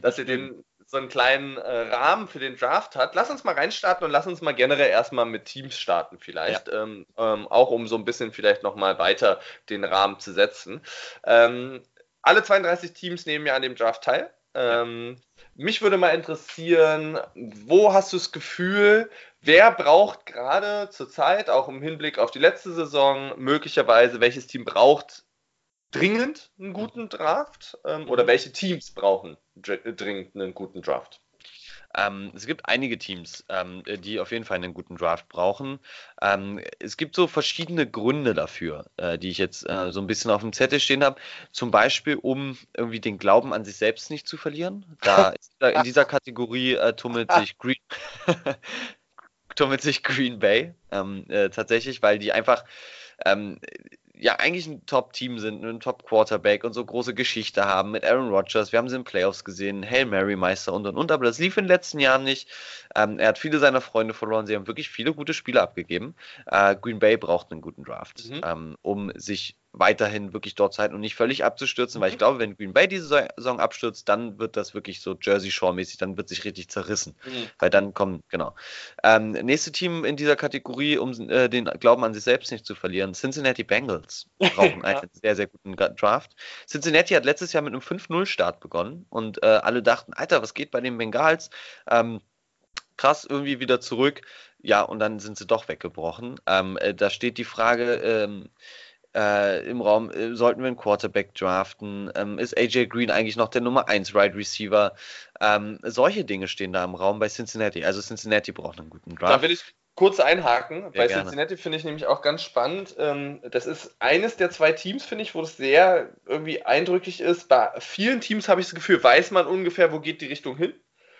dass ihr den so einen kleinen äh, Rahmen für den Draft hat. Lass uns mal reinstarten und lass uns mal generell erstmal mit Teams starten vielleicht. Ja. Ähm, ähm, auch um so ein bisschen vielleicht nochmal weiter den Rahmen zu setzen. Ähm, alle 32 Teams nehmen ja an dem Draft teil. Ähm, mich würde mal interessieren, wo hast du das Gefühl, wer braucht gerade zur Zeit, auch im Hinblick auf die letzte Saison, möglicherweise, welches Team braucht dringend einen guten Draft ähm, oder mhm. welche Teams brauchen dringend einen guten Draft? Ähm, es gibt einige Teams, ähm, die auf jeden Fall einen guten Draft brauchen. Ähm, es gibt so verschiedene Gründe dafür, äh, die ich jetzt äh, so ein bisschen auf dem Zettel stehen habe. Zum Beispiel, um irgendwie den Glauben an sich selbst nicht zu verlieren. Da <laughs> in dieser Kategorie äh, tummelt sich <laughs> Green. <laughs> tummelt sich Green Bay ähm, äh, tatsächlich, weil die einfach ähm, ja eigentlich ein Top-Team sind, ein Top-Quarterback und so große Geschichte haben mit Aaron Rodgers. Wir haben sie in Playoffs gesehen, Hail Mary Meister und und und, aber das lief in den letzten Jahren nicht. Ähm, er hat viele seiner Freunde verloren. Sie haben wirklich viele gute Spieler abgegeben. Äh, Green Bay braucht einen guten Draft, mhm. ähm, um sich weiterhin wirklich dort zu halten und nicht völlig abzustürzen, weil ich mhm. glaube, wenn Green Bay diese Saison abstürzt, dann wird das wirklich so Jersey Shore-mäßig, dann wird sich richtig zerrissen. Mhm. Weil dann kommen, genau. Ähm, nächste Team in dieser Kategorie, um äh, den Glauben an sich selbst nicht zu verlieren, Cincinnati Bengals <laughs> brauchen ja. einen sehr, sehr guten Draft. Cincinnati hat letztes Jahr mit einem 5-0-Start begonnen und äh, alle dachten, Alter, was geht bei den Bengals? Ähm, krass, irgendwie wieder zurück. Ja, und dann sind sie doch weggebrochen. Ähm, äh, da steht die Frage, ähm, äh, im Raum, äh, sollten wir einen Quarterback draften? Ähm, ist AJ Green eigentlich noch der Nummer 1 Right Receiver? Ähm, solche Dinge stehen da im Raum bei Cincinnati. Also Cincinnati braucht einen guten Draft. Da will ich kurz einhaken. Sehr bei gerne. Cincinnati finde ich nämlich auch ganz spannend. Ähm, das ist eines der zwei Teams, finde ich, wo es sehr irgendwie eindrücklich ist. Bei vielen Teams habe ich das Gefühl, weiß man ungefähr, wo geht die Richtung hin.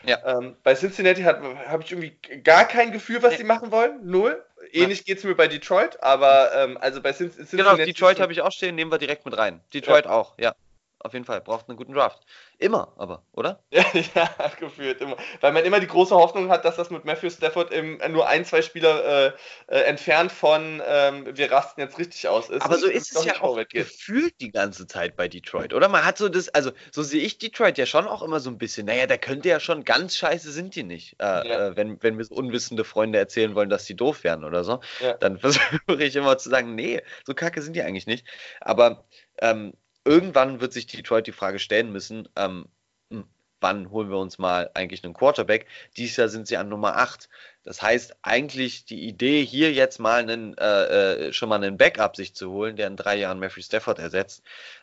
Ja. Ähm, bei Cincinnati habe ich irgendwie gar kein Gefühl, was sie machen wollen. Null. Ähnlich geht es mir bei Detroit, aber ähm, also bei genau, Cincinnati. Genau, Detroit habe ich auch stehen, nehmen wir direkt mit rein. Detroit ja. auch, ja auf jeden Fall. Braucht einen guten Draft. Immer, aber, oder? ja, <laughs> ja, gefühlt immer. Weil man immer die große Hoffnung hat, dass das mit Matthew Stafford im, nur ein, zwei Spieler äh, äh, entfernt von ähm, wir rasten jetzt richtig aus ist. Aber so ist es ja auch gefühlt die ganze Zeit bei Detroit, oder? Man hat so das, also so sehe ich Detroit ja schon auch immer so ein bisschen. Naja, der könnte ja schon ganz scheiße sind die nicht. Äh, ja. Äh, wenn, wenn mir so unwissende Freunde erzählen wollen, dass die doof wären oder so, ja. dann <laughs> versuche ich immer zu sagen, nee, so kacke sind die eigentlich nicht. Aber ähm, irgendwann wird sich Detroit die Frage stellen müssen, ähm, hm, wann holen wir uns mal eigentlich einen Quarterback? Dieses Jahr sind sie an Nummer 8. Das heißt, eigentlich die Idee, hier jetzt mal einen, äh, äh, schon mal einen Backup sich zu holen, der in drei Jahren Matthew Stafford ersetzt,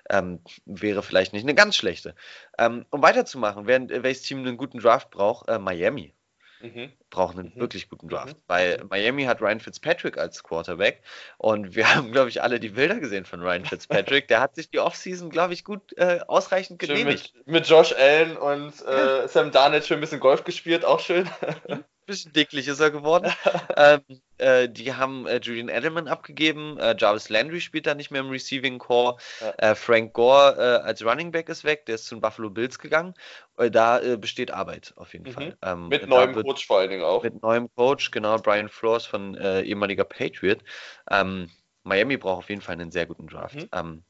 ähm, wäre vielleicht nicht eine ganz schlechte. Ähm, um weiterzumachen, wer, welches Team einen guten Draft braucht, äh, Miami. Mhm. Brauchen einen mhm. wirklich guten Draft. Mhm. Weil Miami hat Ryan Fitzpatrick als Quarterback und wir <laughs> haben, glaube ich, alle die Bilder gesehen von Ryan Fitzpatrick. Der hat sich die Offseason, glaube ich, gut äh, ausreichend genehmigt. Mit, mit, Josh Allen und äh. Sam Darnett schon ein bisschen Golf gespielt, auch schön. Bisschen dicklich ist er geworden. <laughs> ähm, äh, die haben äh, Julian Edelman abgegeben. Äh, Jarvis Landry spielt da nicht mehr im Receiving Core. Ja. Äh, Frank Gore äh, als Running Back ist weg. Der ist zu den Buffalo Bills gegangen. Äh, da besteht Arbeit auf jeden mhm. Fall. Ähm, mit neuem wird, Coach vor allen Dingen auch. Mit neuem Coach, genau. Brian Flores von ehemaliger Patriot. Ähm, Miami braucht auf jeden Fall einen sehr guten Draft. Mhm.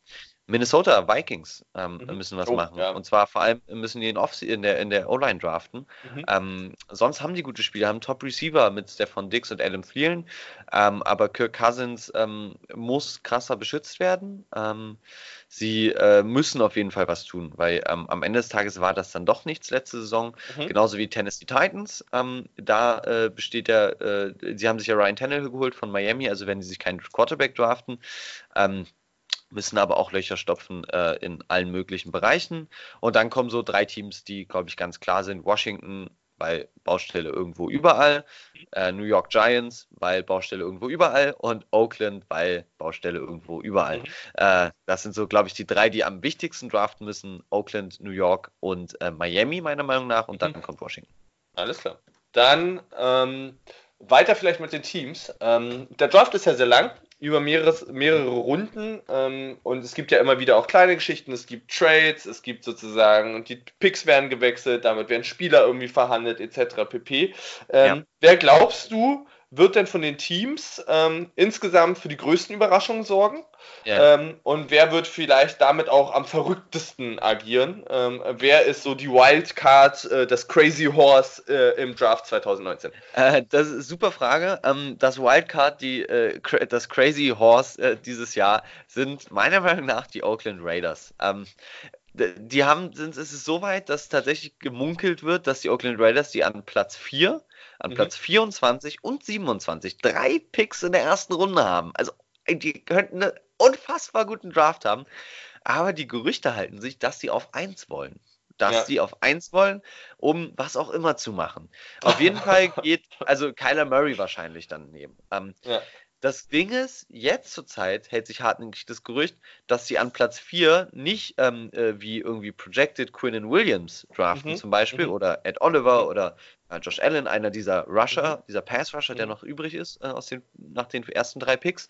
Minnesota Vikings ähm, mhm. müssen was oh, machen. Ja. Und zwar vor allem müssen die in, Off in der, in der O-Line draften. Mhm. Ähm, sonst haben die gute Spieler, haben Top-Receiver mit Stefan Dix und Adam Thielen. Ähm, aber Kirk Cousins ähm, muss krasser beschützt werden. Ähm, sie äh, müssen auf jeden Fall was tun, weil ähm, am Ende des Tages war das dann doch nichts letzte Saison. Mhm. Genauso wie Tennessee Titans. da äh, besteht der, äh, sie haben sich ja Ryan Tannehill geholt von Miami, also wenn sie sich keinen Quarterback draften müssen aber auch Löcher stopfen äh, in allen möglichen Bereichen. Und dann kommen so drei Teams, die, glaube ich, ganz klar sind. Washington, weil Baustelle irgendwo überall. Äh, New York Giants, weil Baustelle irgendwo überall. Und Oakland, weil Baustelle irgendwo überall. Mhm. Äh, das sind so, glaube ich, die drei, die am wichtigsten draften müssen. Oakland, New York und äh, Miami, meiner Meinung nach. Und dann mhm. kommt Washington. Alles klar. Dann ähm, weiter vielleicht mit den Teams. Ähm, der Draft ist ja sehr lang über mehreres, mehrere Runden ähm, und es gibt ja immer wieder auch kleine Geschichten, es gibt Trades, es gibt sozusagen, die Picks werden gewechselt, damit werden Spieler irgendwie verhandelt, etc. pp. Ähm, ja. Wer glaubst du, wird denn von den Teams ähm, insgesamt für die größten Überraschungen sorgen? Ja. Ähm, und wer wird vielleicht damit auch am verrücktesten agieren? Ähm, wer ist so die Wildcard, äh, das Crazy Horse äh, im Draft 2019? Äh, das ist eine super Frage. Ähm, das Wildcard, die, äh, das Crazy Horse äh, dieses Jahr sind meiner Meinung nach die Oakland Raiders. Ähm, die haben, sind, es ist so weit, dass tatsächlich gemunkelt wird, dass die Oakland Raiders die an Platz 4, an mhm. Platz 24 und 27 drei Picks in der ersten Runde haben. Also die könnten einen unfassbar guten Draft haben. Aber die Gerüchte halten sich, dass sie auf 1 wollen. Dass ja. sie auf 1 wollen, um was auch immer zu machen. Auf jeden Fall <laughs> geht, also Kyler Murray wahrscheinlich dann nehmen. Ähm, ja. Das Ding ist, jetzt zur Zeit hält sich hartnäckig das Gerücht, dass sie an Platz 4 nicht ähm, äh, wie irgendwie Projected Quinn Williams draften mhm. zum Beispiel mhm. oder Ed Oliver mhm. oder Josh Allen, einer dieser Rusher, mhm. dieser Pass-Rusher, der mhm. noch übrig ist äh, aus den, nach den ersten drei Picks,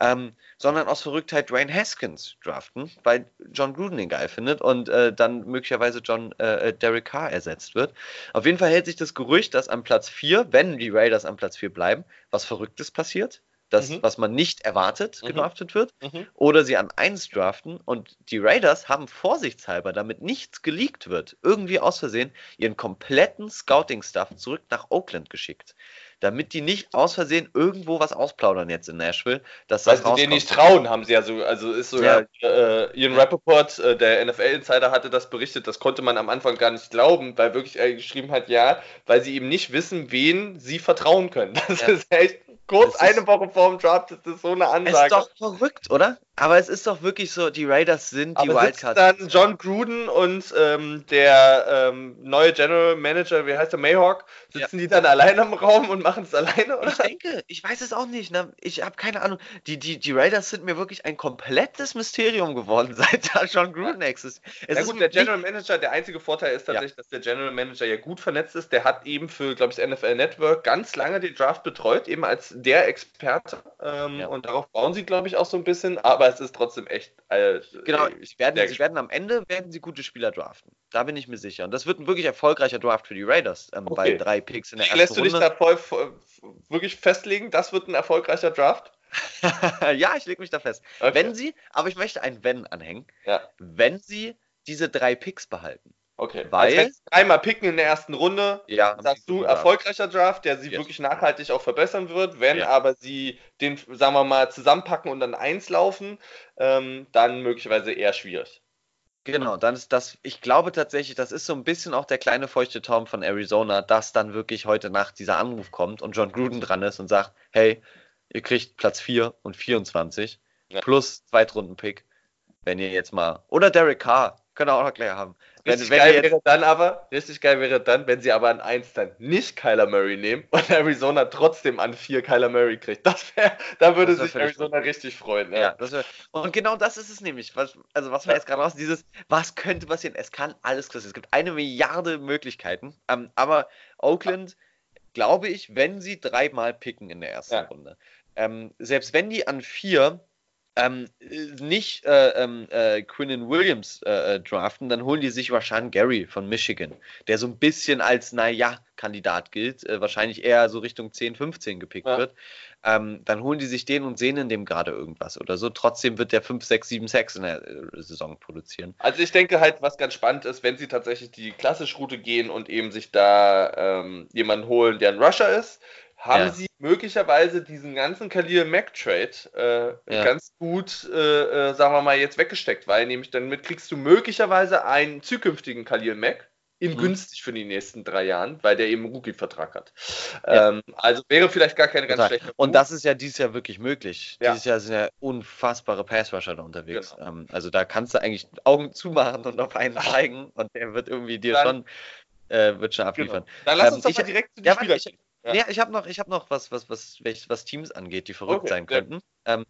ähm, sondern aus Verrücktheit Dwayne Haskins draften, weil John Gruden den geil findet und äh, dann möglicherweise John äh, äh, Derek Carr ersetzt wird. Auf jeden Fall hält sich das Gerücht, dass an Platz 4, wenn die Raiders an Platz 4 bleiben, was Verrücktes passiert das, mhm. was man nicht erwartet, mhm. gedraftet wird, mhm. oder sie an 1 draften und die Raiders haben vorsichtshalber, damit nichts geleakt wird, irgendwie aus Versehen ihren kompletten Scouting-Stuff zurück nach Oakland geschickt. Damit die nicht aus Versehen irgendwo was ausplaudern jetzt in Nashville. Dass Weil sie denen nicht trauen, haben sie ja so, also ist sogar ja. äh, Ian Rappaport, äh, der NFL-Insider, hatte das berichtet, das konnte man am Anfang gar nicht glauben, weil wirklich er geschrieben hat, ja, weil sie eben nicht wissen, wen sie vertrauen können. Das ja. ist echt kurz eine Woche vor dem Draft ist das so eine Ansage. Ist doch verrückt, oder? Aber es ist doch wirklich so, die Raiders sind die Wildcard. dann John Gruden und ähm, der ähm, neue General Manager, wie heißt der, Mayhawk, sitzen ja. die dann alleine im Raum und machen es alleine, oder? Ich denke, ich weiß es auch nicht. Ne? Ich habe keine Ahnung. Die, die, die Raiders sind mir wirklich ein komplettes Mysterium geworden, <laughs> seit da John Gruden existiert. Ja gut, der General Manager, der einzige Vorteil ist tatsächlich, ja. dass der General Manager ja gut vernetzt ist. Der hat eben für, glaube ich, das NFL Network ganz lange den Draft betreut, eben als der Experte. Ähm, ja. Und darauf bauen sie, glaube ich, auch so ein bisschen. Aber es ist trotzdem echt. Äh, genau, ich werden, sie werden am Ende werden sie gute Spieler draften. Da bin ich mir sicher. Und das wird ein wirklich erfolgreicher Draft für die Raiders ähm, okay. bei drei Picks in der ersten Lässt du dich da voll, voll, wirklich festlegen, das wird ein erfolgreicher Draft? <laughs> ja, ich lege mich da fest. Okay. Wenn sie, aber ich möchte ein Wenn anhängen, ja. wenn sie diese drei Picks behalten. Okay, weil also dreimal picken in der ersten Runde, ja, sagst du, erfolgreicher Draft, der sie yes. wirklich nachhaltig auch verbessern wird. Wenn ja. aber sie den, sagen wir mal, zusammenpacken und dann eins laufen, ähm, dann möglicherweise eher schwierig. Genau, dann ist das, ich glaube tatsächlich, das ist so ein bisschen auch der kleine feuchte Traum von Arizona, dass dann wirklich heute Nacht dieser Anruf kommt und John Gruden dran ist und sagt, hey, ihr kriegt Platz 4 und 24 ja. plus Zweitrunden-Pick, wenn ihr jetzt mal, oder Derek Carr, können wir auch noch gleich haben. Richtig wenn, wenn geil wäre dann aber, richtig geil wäre dann, wenn sie aber an 1 dann nicht Kyler Murray nehmen und <laughs> Arizona trotzdem an 4 Kyler Murray kriegt. Das wäre, da würde das sich Arizona richtig freuen. Ja. ja wär, und genau das ist es nämlich. Was, also was wir jetzt gerade raus, dieses, was könnte passieren? Es kann alles passieren. Es gibt eine Milliarde Möglichkeiten. Ähm, aber Oakland, glaube ich, wenn sie dreimal picken in der ersten ja. Runde, ähm, selbst wenn die an 4 ähm, nicht äh, ähm, äh, Quinnen Williams äh, äh, draften, dann holen die sich wahrscheinlich Gary von Michigan, der so ein bisschen als, naja, Kandidat gilt, äh, wahrscheinlich eher so Richtung 10, 15 gepickt ja. wird. Ähm, dann holen die sich den und sehen in dem gerade irgendwas oder so. Trotzdem wird der 5, 6, 7, 6 in der äh, Saison produzieren. Also ich denke halt, was ganz spannend ist, wenn sie tatsächlich die klassische Route gehen und eben sich da ähm, jemanden holen, der ein Rusher ist, haben ja. sie möglicherweise diesen ganzen Khalil Mack Trade äh, ja. ganz gut, äh, äh, sagen wir mal, jetzt weggesteckt, weil nämlich damit kriegst du möglicherweise einen zukünftigen Khalil Mack in mhm. günstig für die nächsten drei Jahren, weil der eben einen Rookie-Vertrag hat. Ja. Ähm, also wäre vielleicht gar keine ganz schlechte. Und das ist ja dieses Jahr wirklich möglich. Ja. Dieses Jahr sind ja unfassbare Passrusher da unterwegs. Genau. Ähm, also da kannst du eigentlich Augen zumachen und auf einen zeigen und der wird irgendwie dir Dann, schon äh, wird schon abliefern. Genau. Dann lass uns ähm, doch mal direkt zu den ja, Spielern ich, ja. Nee, ich habe noch, ich hab noch was, was, was, was Teams angeht, die verrückt okay, sein könnten. Ähm,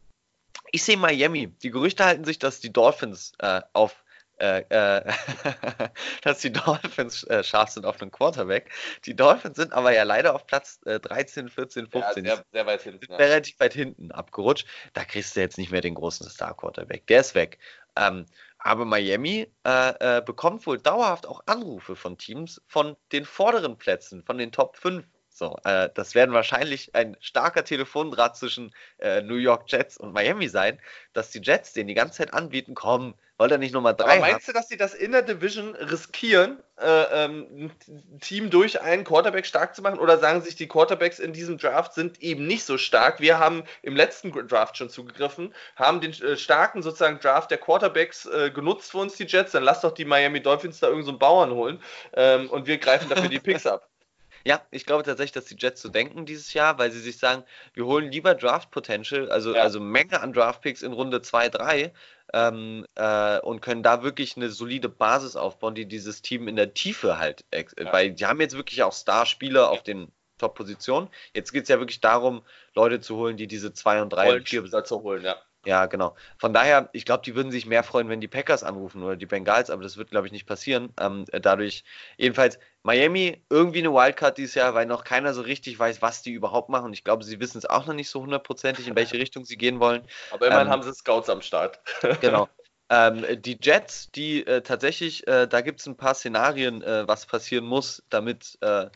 ich sehe Miami. Die Gerüchte halten sich, dass die Dolphins äh, auf äh, äh, <laughs> dass die Dolphins äh, scharf sind auf einen Quarterback. Die Dolphins sind aber ja leider auf Platz 13, 14, 15. Ja, sehr, sehr weit hinten. Ja. Relativ weit hinten abgerutscht. Da kriegst du jetzt nicht mehr den großen Star-Quarterback. Der ist weg. Ähm, aber Miami äh, äh, bekommt wohl dauerhaft auch Anrufe von Teams von den vorderen Plätzen, von den Top 5 So, äh, das werden wahrscheinlich ein starker Telefondraht zwischen äh, New York Jets und Miami sein, dass die Jets den die ganze Zeit anbieten, komm, wollt ihr nicht Nummer 3 Aber meinst du, dass sie das in der Division riskieren, äh, ähm, ein Team durch einen Quarterback stark zu machen? Oder sagen sich, die Quarterbacks in diesem Draft sind eben nicht so stark? Wir haben im letzten Draft schon zugegriffen, haben den äh, starken sozusagen Draft der Quarterbacks äh, genutzt für uns, die Jets. Dann lass doch die Miami Dolphins da irgendeinen so Bauern holen ähm, und wir greifen dafür die <laughs> Picks ab. Ja, ich glaube tatsächlich, dass die Jets so denken dieses Jahr, weil sie sich sagen, wir holen lieber Draft Potential, also, ja. also Menge an Draft Picks in Runde 2, 3 ähm, äh, und können da wirklich eine solide Basis aufbauen, die dieses Team in der Tiefe halt, ja. weil die haben jetzt wirklich auch Starspieler ja. auf den Top-Positionen. Jetzt geht es ja wirklich darum, Leute zu holen, die diese 2 und 3 und 4 zu holen, ja. Ja, genau. Von daher, ich glaube, die würden sich mehr freuen, wenn die Packers anrufen oder die Bengals, aber das wird, glaube ich, nicht passieren. Ähm, dadurch, jedenfalls, Miami irgendwie eine Wildcard dieses Jahr, weil noch keiner so richtig weiß, was die überhaupt machen. Ich glaube, sie wissen es auch noch nicht so hundertprozentig, in welche Richtung sie gehen wollen. Aber immerhin ähm, haben sie Scouts am Start. <laughs> genau. Ähm, die Jets, die äh, tatsächlich, äh, da gibt es ein paar Szenarien, äh, was passieren muss, damit, äh,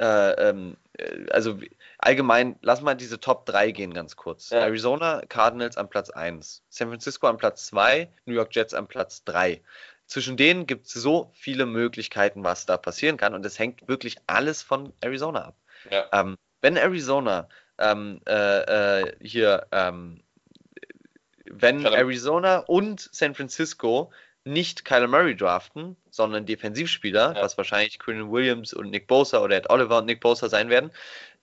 äh, ähm, äh, also allgemein, lass mal diese Top 3 gehen ganz kurz. Ja. Arizona Cardinals an Platz 1, San Francisco an Platz 2, New York Jets an Platz 3. Zwischen denen gibt es so viele Möglichkeiten, was da passieren kann und es hängt wirklich alles von Arizona ab. Ja. Ähm, wenn Arizona ähm, äh, äh, hier, ähm, wenn Arizona und San Francisco nicht Kyler Murray draften, sondern Defensivspieler, ja. was wahrscheinlich Quinn Williams und Nick Bosa oder Ed Oliver und Nick Bosa sein werden,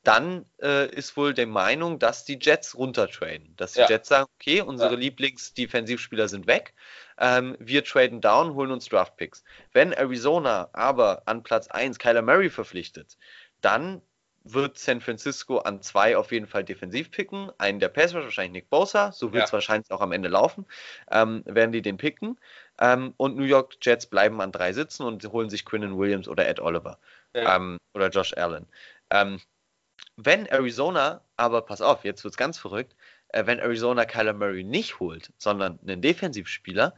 dann äh, ist wohl der Meinung, dass die Jets runtertraden. Dass die ja. Jets sagen, okay, unsere ja. Lieblingsdefensivspieler sind weg, ähm, wir traden down, holen uns Draftpicks. Wenn Arizona aber an Platz 1 Kyler Murray verpflichtet, dann wird San Francisco an zwei auf jeden Fall defensiv picken. Einen der Passers, wahrscheinlich Nick Bosa, so wird es ja. wahrscheinlich auch am Ende laufen, ähm, werden die den picken. Ähm, und New York Jets bleiben an drei sitzen und holen sich Quinnen Williams oder Ed Oliver ähm, oder Josh Allen. Wenn Arizona, aber pass auf, jetzt wird es ganz verrückt, äh, wenn Arizona Kyler Murray nicht holt, sondern einen Defensivspieler,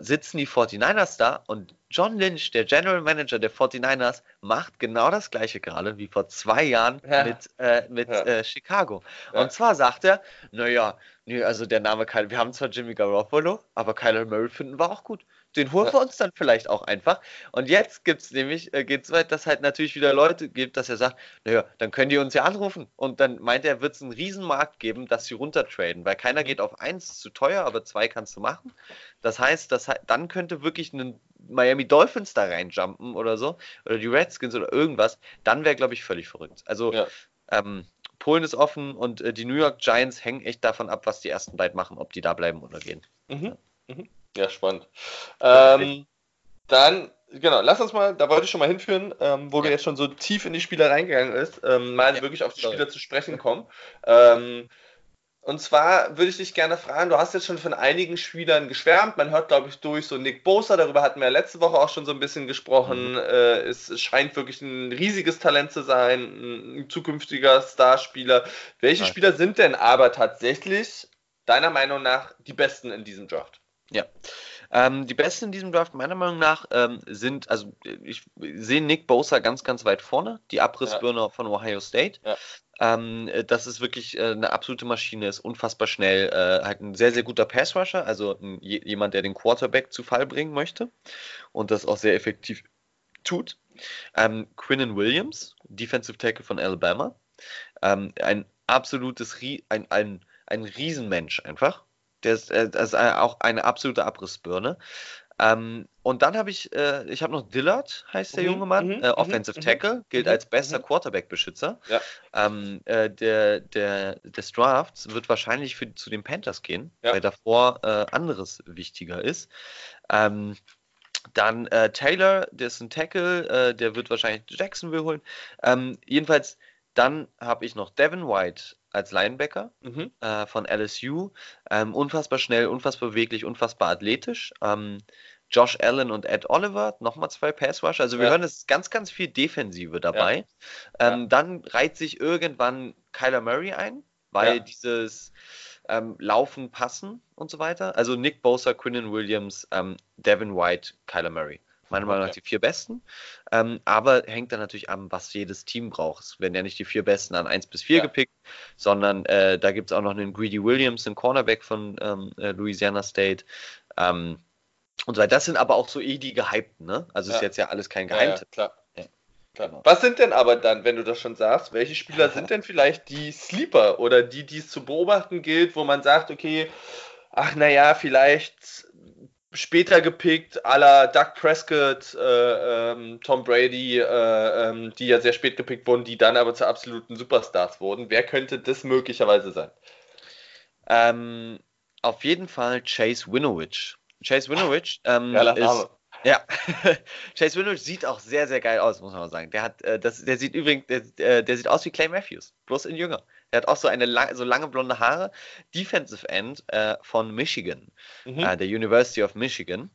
sitzen die 49ers da und John Lynch, der General Manager der 49ers, macht genau das gleiche gerade wie vor zwei Jahren ja. mit, äh, mit ja. äh, Chicago. Ja. Und zwar sagt er, naja, nee, also der Name Kyler, wir haben zwar Jimmy Garoppolo, aber Kyler Murray finden wir auch gut. Den holen wir uns dann vielleicht auch einfach. Und jetzt gibt es nämlich, äh, geht es weit, dass halt natürlich wieder Leute gibt, dass er sagt, naja, dann können die uns ja anrufen. Und dann meint er, wird es einen Riesenmarkt geben, dass sie runtertraden, weil keiner geht auf eins, zu teuer, aber zwei kannst du machen. Das heißt, das, dann könnte wirklich ein Miami Dolphins da reinjumpen oder so, oder die Redskins oder irgendwas, dann wäre, glaube ich, völlig verrückt. Also, ja. ähm, Polen ist offen und äh, die New York Giants hängen echt davon ab, was die ersten beiden machen, ob die da bleiben oder gehen. Mhm. Mhm. Ja, spannend. Ähm, dann, genau, lass uns mal, da wollte ich schon mal hinführen, ähm, wo ja. du jetzt schon so tief in die Spieler reingegangen bist, ähm, mal ja, wirklich auf die sorry. Spieler zu sprechen kommen. Ähm, und zwar würde ich dich gerne fragen, du hast jetzt schon von einigen Spielern geschwärmt, man hört, glaube ich, durch so Nick Bosa, darüber hatten wir letzte Woche auch schon so ein bisschen gesprochen. Mhm. Äh, es scheint wirklich ein riesiges Talent zu sein, ein zukünftiger Starspieler. Welche ja. Spieler sind denn aber tatsächlich, deiner Meinung nach, die besten in diesem Draft? Ja. Ähm, die Besten in diesem Draft meiner Meinung nach ähm, sind, also ich sehe Nick Bosa ganz, ganz weit vorne, die Abrissbirne ja. von Ohio State. Ja. Ähm, das ist wirklich äh, eine absolute Maschine, ist unfassbar schnell, äh, halt ein sehr, sehr guter Passrusher, also ein, jemand, der den Quarterback zu Fall bringen möchte und das auch sehr effektiv tut. Ähm, Quinnen Williams, Defensive Tackle von Alabama, ähm, ein absolutes, ein, ein, ein Riesenmensch einfach der ist, äh, das ist auch eine absolute Abrissbirne. Ähm, und dann habe ich, äh, ich habe noch Dillard, heißt der mhm, junge Mann, mhm, äh, Offensive mhm, Tackle, gilt mhm, als bester mhm. Quarterback-Beschützer. Ja. Ähm, äh, der, der, des Drafts wird wahrscheinlich für, zu den Panthers gehen, ja. weil davor äh, anderes wichtiger ist. Ähm, dann äh, Taylor, der ist ein Tackle, äh, der wird wahrscheinlich Jacksonville holen. Ähm, jedenfalls, dann habe ich noch Devin White, als Linebacker mhm. äh, von LSU. Ähm, unfassbar schnell, unfassbar beweglich, unfassbar athletisch. Ähm, Josh Allen und Ed Oliver, nochmal zwei Passrush. Also wir ja. hören, es ist ganz, ganz viel Defensive dabei. Ja. Ähm, ja. Dann reiht sich irgendwann Kyler Murray ein, weil dieses ähm, Laufen, Passen und so weiter. Also Nick Bosa, Quinnen Williams, ähm, Devin White, Kyler Murray. Meiner Meinung nach die vier besten. Ähm, aber hängt dann natürlich an, was jedes Team braucht. Es werden ja nicht die vier besten an 1 bis 4 ja. gepickt, sondern äh, da gibt es auch noch einen Greedy Williams, einen Cornerback von ähm, äh, Louisiana State. Ähm, und so weiter. Das sind aber auch so eh die Gehypten, ne? Also ja. ist jetzt ja alles kein Geheimtipp. Ja, klar. Genau. Was sind denn aber dann, wenn du das schon sagst, welche Spieler <laughs> sind denn vielleicht die Sleeper oder die, die es zu beobachten gilt, wo man sagt, okay, ach naja, vielleicht später gepickt, la Doug Prescott, äh, ähm, Tom Brady, äh, ähm, die ja sehr spät gepickt wurden, die dann aber zu absoluten Superstars wurden. Wer könnte das möglicherweise sein? Ähm, auf jeden Fall Chase Winovich. Chase Winovich ähm, ist, ja, <laughs> Chase Winovich sieht auch sehr, sehr geil aus, muss man mal sagen. Der hat, äh, das, der sieht übrigens, der, äh, der, sieht aus wie Clay Matthews, bloß in jünger. Der hat auch so eine lang, so lange blonde Haare. Defensive End äh, von Michigan, mhm. äh, der University of Michigan.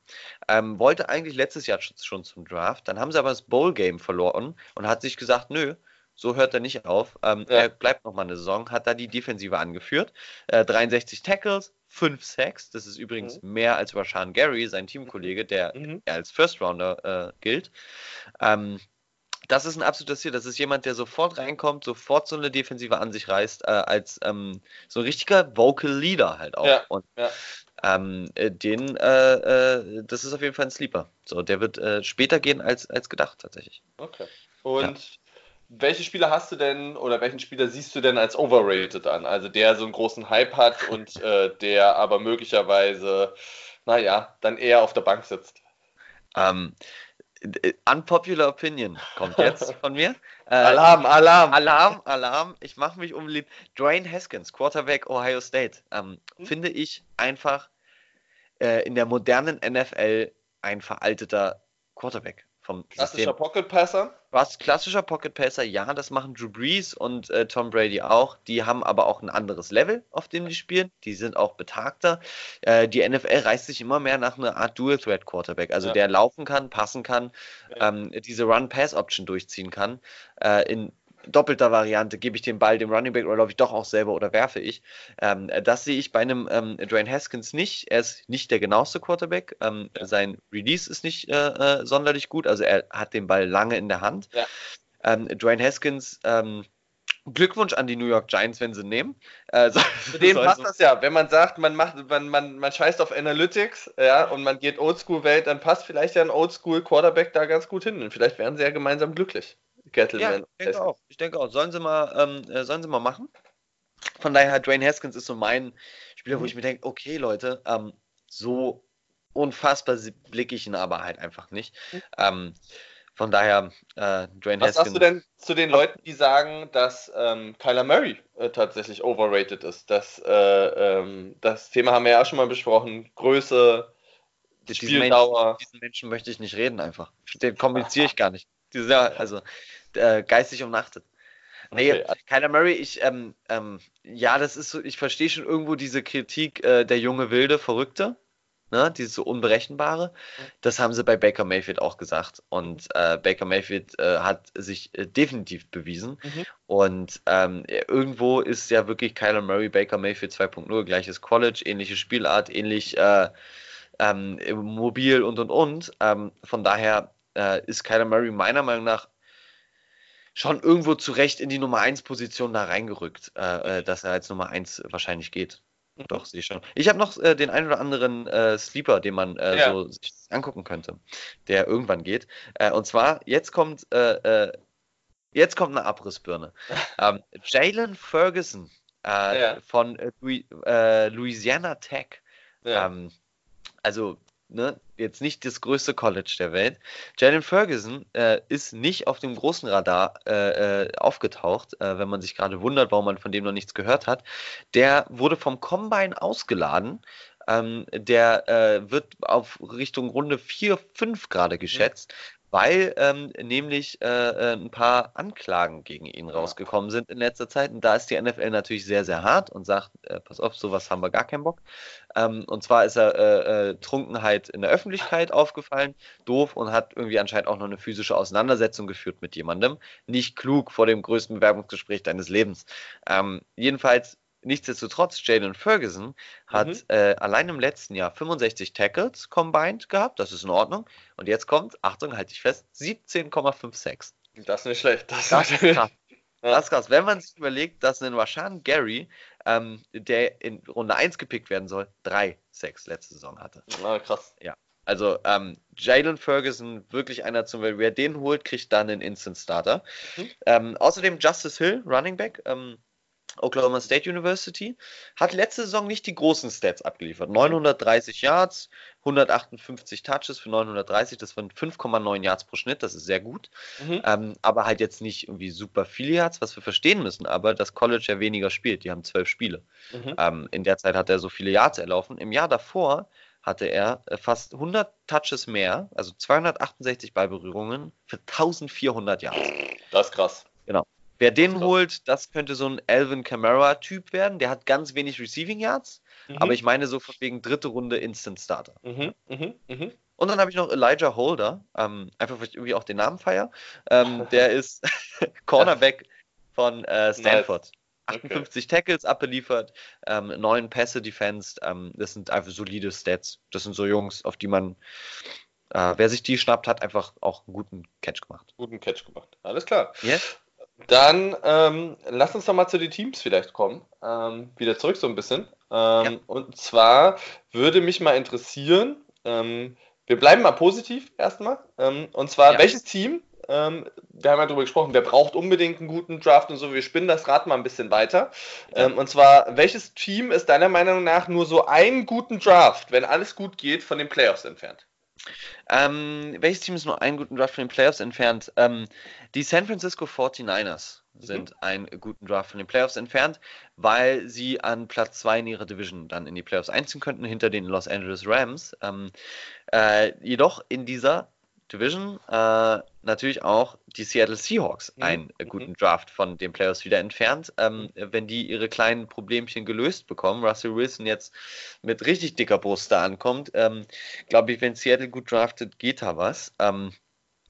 Ähm, wollte eigentlich letztes Jahr schon zum Draft. Dann haben sie aber das Bowl Game verloren und hat sich gesagt, nö, so hört er nicht auf. Ähm, ja. Er bleibt noch mal eine Saison, hat da die Defensive angeführt. Äh, 63 Tackles, 5 Sacks. Das ist übrigens mhm. mehr als Rashan Gary, sein Teamkollege, der mhm. als First Rounder äh, gilt. Ähm, das ist ein absoluter Ziel. Das ist jemand, der sofort reinkommt, sofort so eine Defensive an sich reißt, äh, als ähm, so ein richtiger Vocal Leader halt auch. Ja, und ja. Ähm, äh, den, äh, äh, das ist auf jeden Fall ein Sleeper. So, der wird äh, später gehen als, als gedacht tatsächlich. Okay. Und ja. welche Spieler hast du denn oder welchen Spieler siehst du denn als overrated an? Also der so einen großen Hype hat <laughs> und äh, der aber möglicherweise, naja, dann eher auf der Bank sitzt. Ähm, Unpopular Opinion kommt jetzt <laughs> von mir. Äh, Alarm, Alarm. Alarm, Alarm. Ich mache mich unbeliebt. Dwayne Haskins, Quarterback Ohio State, ähm, hm. finde ich einfach äh, in der modernen NFL ein veralteter Quarterback vom Klassischer System. Pocket Passer? Was klassischer Pocket Passer, ja, das machen Drew Brees und äh, Tom Brady auch. Die haben aber auch ein anderes Level, auf dem die spielen. Die sind auch betagter. Äh, die NFL reißt sich immer mehr nach einer Art Dual Threat Quarterback, also ja. der laufen kann, passen kann, ähm, diese Run-Pass-Option durchziehen kann. Äh, in doppelter Variante, gebe ich den Ball dem Running Back oder laufe ich doch auch selber oder werfe ich. Ähm, das sehe ich bei einem ähm, Dwayne Haskins nicht. Er ist nicht der genaueste Quarterback. Ähm. Sein Release ist nicht äh, äh, sonderlich gut, also er hat den Ball lange in der Hand. Ja. Ähm, Dwayne Haskins, ähm, Glückwunsch an die New York Giants, wenn sie nehmen. Äh, <laughs> so, Für den passt so. das ja. Wenn man sagt, man macht, man, man, man scheißt auf Analytics, ja, und man geht Oldschool-Welt, dann passt vielleicht ja ein Oldschool-Quarterback da ganz gut hin. Und vielleicht werden sie ja gemeinsam glücklich. Gettleman. Ja, ich denke auch. Ich denke auch. Sollen sie mal, ähm, äh, sollen sie mal machen. Von daher, Dwayne Haskins ist so mein Spieler, mhm. wo ich mir denke, okay, Leute, ähm, so unfassbar blicke ich ihn aber halt einfach nicht. Mhm. Ähm, von daher, äh, Dwayne Was Haskins. Was sagst du denn zu den Leuten, die sagen, dass ähm, Kyler Murray äh, tatsächlich overrated ist? Das, äh, ähm, das Thema haben wir ja auch schon mal besprochen. Größe, Spieldauer. Diesen Menschen, diesen Menschen möchte ich nicht reden einfach. Den kommuniziere ich gar nicht. Dieser, also äh, geistig umnachtet. Nee, okay. Kyler Murray, ich, ähm, ähm, ja, das ist so, ich verstehe schon irgendwo diese Kritik, äh, der junge Wilde, Verrückte, ne, dieses so Unberechenbare. Das haben sie bei Baker Mayfield auch gesagt. Und äh, Baker Mayfield äh, hat sich äh, definitiv bewiesen. Mhm. Und ähm, irgendwo ist ja wirklich Kyler Murray, Baker Mayfield 2.0, gleiches College, ähnliche Spielart, ähnlich äh, ähm, mobil und und und. Ähm, von daher äh, ist Kyler Murray meiner Meinung nach schon irgendwo zurecht in die Nummer 1 Position da reingerückt, äh, äh, dass er als Nummer 1 wahrscheinlich geht. Mhm. Doch, sehe ich schon. Ich habe noch äh, den einen oder anderen äh, Sleeper, den man äh, ja. so sich angucken könnte, der irgendwann geht. Äh, und zwar, jetzt kommt, jetzt kommt eine Abrissbirne. <laughs> ähm, Jalen Ferguson ja. von Louisiana Tech. Ja. Ähm, also ne, jetzt nicht das größte College der Welt. Jalen Ferguson äh, ist nicht auf dem großen Radar äh, äh, aufgetaucht, äh, wenn man sich gerade wundert, warum man von dem noch nichts gehört hat. Der wurde vom Combine ausgeladen. Ähm, der äh, wird auf Richtung Runde 4, 5 gerade geschätzt weil ähm, nämlich äh, äh, ein paar Anklagen gegen ihn rausgekommen sind in letzter Zeit. Und da ist die NFL natürlich sehr, sehr hart und sagt, äh, pass auf, sowas haben wir gar keinen Bock. Ähm, und zwar ist er äh, äh, Trunkenheit in der Öffentlichkeit aufgefallen, doof und hat irgendwie anscheinend auch noch eine physische Auseinandersetzung geführt mit jemandem. Nicht klug vor dem größten Bewerbungsgespräch deines Lebens. Ähm, jedenfalls nichtsdestotrotz, Jalen Ferguson hat Mhm. äh, allein im letzten Jahr 65 Tackles combined gehabt, das ist in Ordnung. Und jetzt kommt, Achtung, halte ich fest, 17,56. Das ist nicht schlecht. Das, Das ist krass. Das ist krass. Wenn man sich überlegt, dass ein Rashan Gary, ähm, der in Runde 1 gepickt werden soll, drei Sacks letzte Saison hatte. Na, krass. Also ähm, Jalen Ferguson, wirklich einer zum Beispiel, wer den holt, kriegt dann einen Instant Starter. Mhm. Ähm, außerdem Justice Hill, Running Back, ähm, Oklahoma State University, hat letzte Saison nicht die großen Stats abgeliefert. 930 Yards, 158 Touches für 930, das waren 5,9 Yards pro Schnitt, das ist sehr gut. Mhm. Ähm, aber halt jetzt nicht irgendwie super viele Yards, was wir verstehen müssen, aber das College ja weniger spielt. Die haben zwölf Spiele. Mhm. Ähm, in der Zeit hat er so viele Yards erlaufen. Im Jahr davor hatte er äh, fast 100 Touches mehr, also 268 Ballberührungen für 1400 Yards. Das ist krass. Wer den holt, das könnte so ein Alvin Kamara-Typ werden. Der hat ganz wenig Receiving Yards, Mhm. aber ich meine so von wegen dritte Runde Instant Starter. Mhm. Mhm. Mhm. Und dann habe ich noch Elijah Holder, ähm, einfach weil ich irgendwie auch den Namen feier. Ähm, <laughs> der ist <laughs> Cornerback von äh, Stanford. Okay. 58 Tackles abgeliefert, ähm, 9 Pässe defensed. Ähm, das sind einfach solide Stats. Das sind so Jungs, auf die man, äh, wer sich die schnappt, hat einfach auch einen guten Catch gemacht. Guten Catch gemacht. Alles klar. Yes? Dann ähm, lass uns doch mal zu den Teams vielleicht kommen. Ähm, wieder zurück so ein bisschen. Ähm, Ja. Und zwar würde mich mal interessieren, ähm, wir bleiben mal positiv erstmal. Ähm, und zwar, Ja. welches Team, ähm, wir haben ja darüber gesprochen, wer braucht unbedingt einen guten Draft und so, wir spinnen das Rad mal ein bisschen weiter. Ja. Und zwar, welches Team ist deiner Meinung nach nur so einen guten Draft, wenn alles gut geht, von den Playoffs entfernt? Ähm, welches Team ist nur einen guten Draft von den Playoffs entfernt? Ähm, die San Francisco 49ers sind einen guten Draft von den Playoffs entfernt, weil sie an Platz 2 in ihrer Division dann in die Playoffs einziehen könnten, hinter den Los Angeles Rams. Ähm, äh, jedoch in dieser Division äh, natürlich auch die Seattle Seahawks Mhm. einen äh, guten Draft von den Playoffs wieder entfernt. Ähm, wenn die ihre kleinen Problemchen gelöst bekommen, Russell Wilson jetzt mit richtig dicker Brust da ankommt, ähm, glaube ich, wenn Seattle gut draftet, geht da was. Ähm,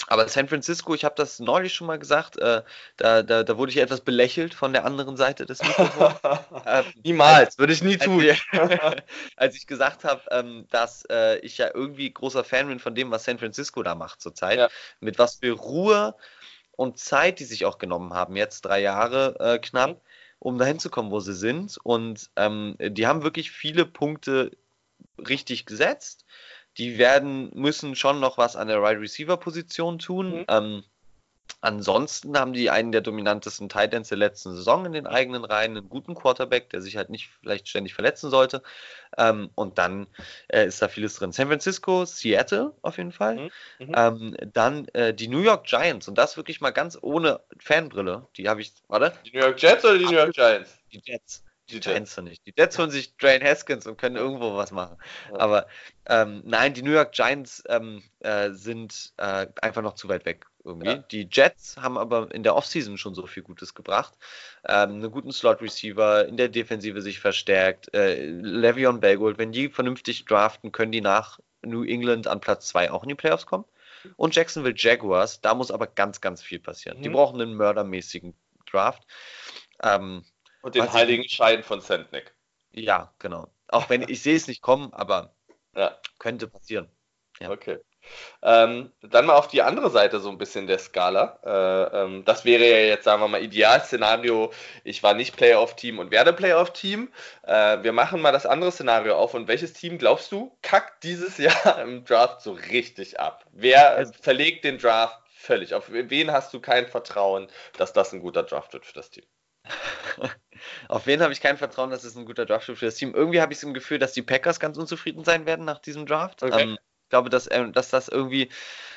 aber San Francisco, ich habe das neulich schon mal gesagt, äh, da, da, da wurde ich etwas belächelt von der anderen Seite des Mikrofons. <laughs> Ähm, Niemals, würde ich nie als, tun. ich- <laughs> <laughs> als ich gesagt habe, ähm, dass äh, ich ja irgendwie großer Fan bin von dem, was San Francisco da macht zurzeit, Ja. mit was für Ruhe und Zeit die sich auch genommen haben, jetzt drei Jahre äh, knapp, Mhm. um dahin zu kommen, wo sie sind. Und ähm, die haben wirklich viele Punkte richtig gesetzt. Die werden, müssen schon noch was an der Wide Receiver Position tun. Mhm. Ähm, ansonsten haben die einen der dominantesten Titans der letzten Saison in den eigenen Reihen, einen guten Quarterback, der sich halt nicht vielleicht ständig verletzen sollte. Ähm, und dann äh, ist da vieles drin. San Francisco, Seattle auf jeden Fall. Mhm. Mhm. Ähm, dann äh, die New York Giants und das wirklich mal ganz ohne Fanbrille. Die habe ich, warte, Die New York Jets oder die New York Giants? die Jets. Die Jets. Giants doch nicht. Die Jets holen sich Dwayne Haskins und können irgendwo was machen. Ja. Aber ähm, nein, die New York Giants ähm, äh, sind äh, einfach noch zu weit weg irgendwie. Ja. Die Jets haben aber in der Offseason schon so viel Gutes gebracht. Ähm, einen guten Slot-Receiver, in der Defensive sich verstärkt. Äh, Le'Veon Bell geholt. Wenn die vernünftig draften, können die nach New England an Platz 2 auch in die Playoffs kommen. Und Jacksonville Jaguars, da muss aber ganz, ganz viel passieren. Die Mhm. brauchen einen mördermäßigen Draft. Ähm, Und den Was ich- heiligen Schein von Sandnick. ja, genau. Auch wenn ich sehe es nicht kommen, aber <laughs> Ja, könnte passieren. Ja. okay. Ähm, dann mal auf die andere Seite so ein bisschen der Skala. Äh, ähm, das wäre ja jetzt, sagen wir mal, Idealszenario. Ich war nicht Playoff-Team und werde Playoff-Team. Äh, wir machen mal das andere Szenario auf. Und welches Team, glaubst du, kackt dieses <laughs> Jahr im Draft so richtig ab? Wer Es- verlegt den Draft völlig? Auf wen hast du kein Vertrauen, dass das ein guter Draft wird für das Team? <laughs> Auf wen habe ich kein Vertrauen, dass es ein guter Draft für das Team? Irgendwie habe ich im Gefühl, dass die Packers ganz unzufrieden sein werden nach diesem Draft. Okay. Ähm, ich glaube, dass, ähm, dass das irgendwie,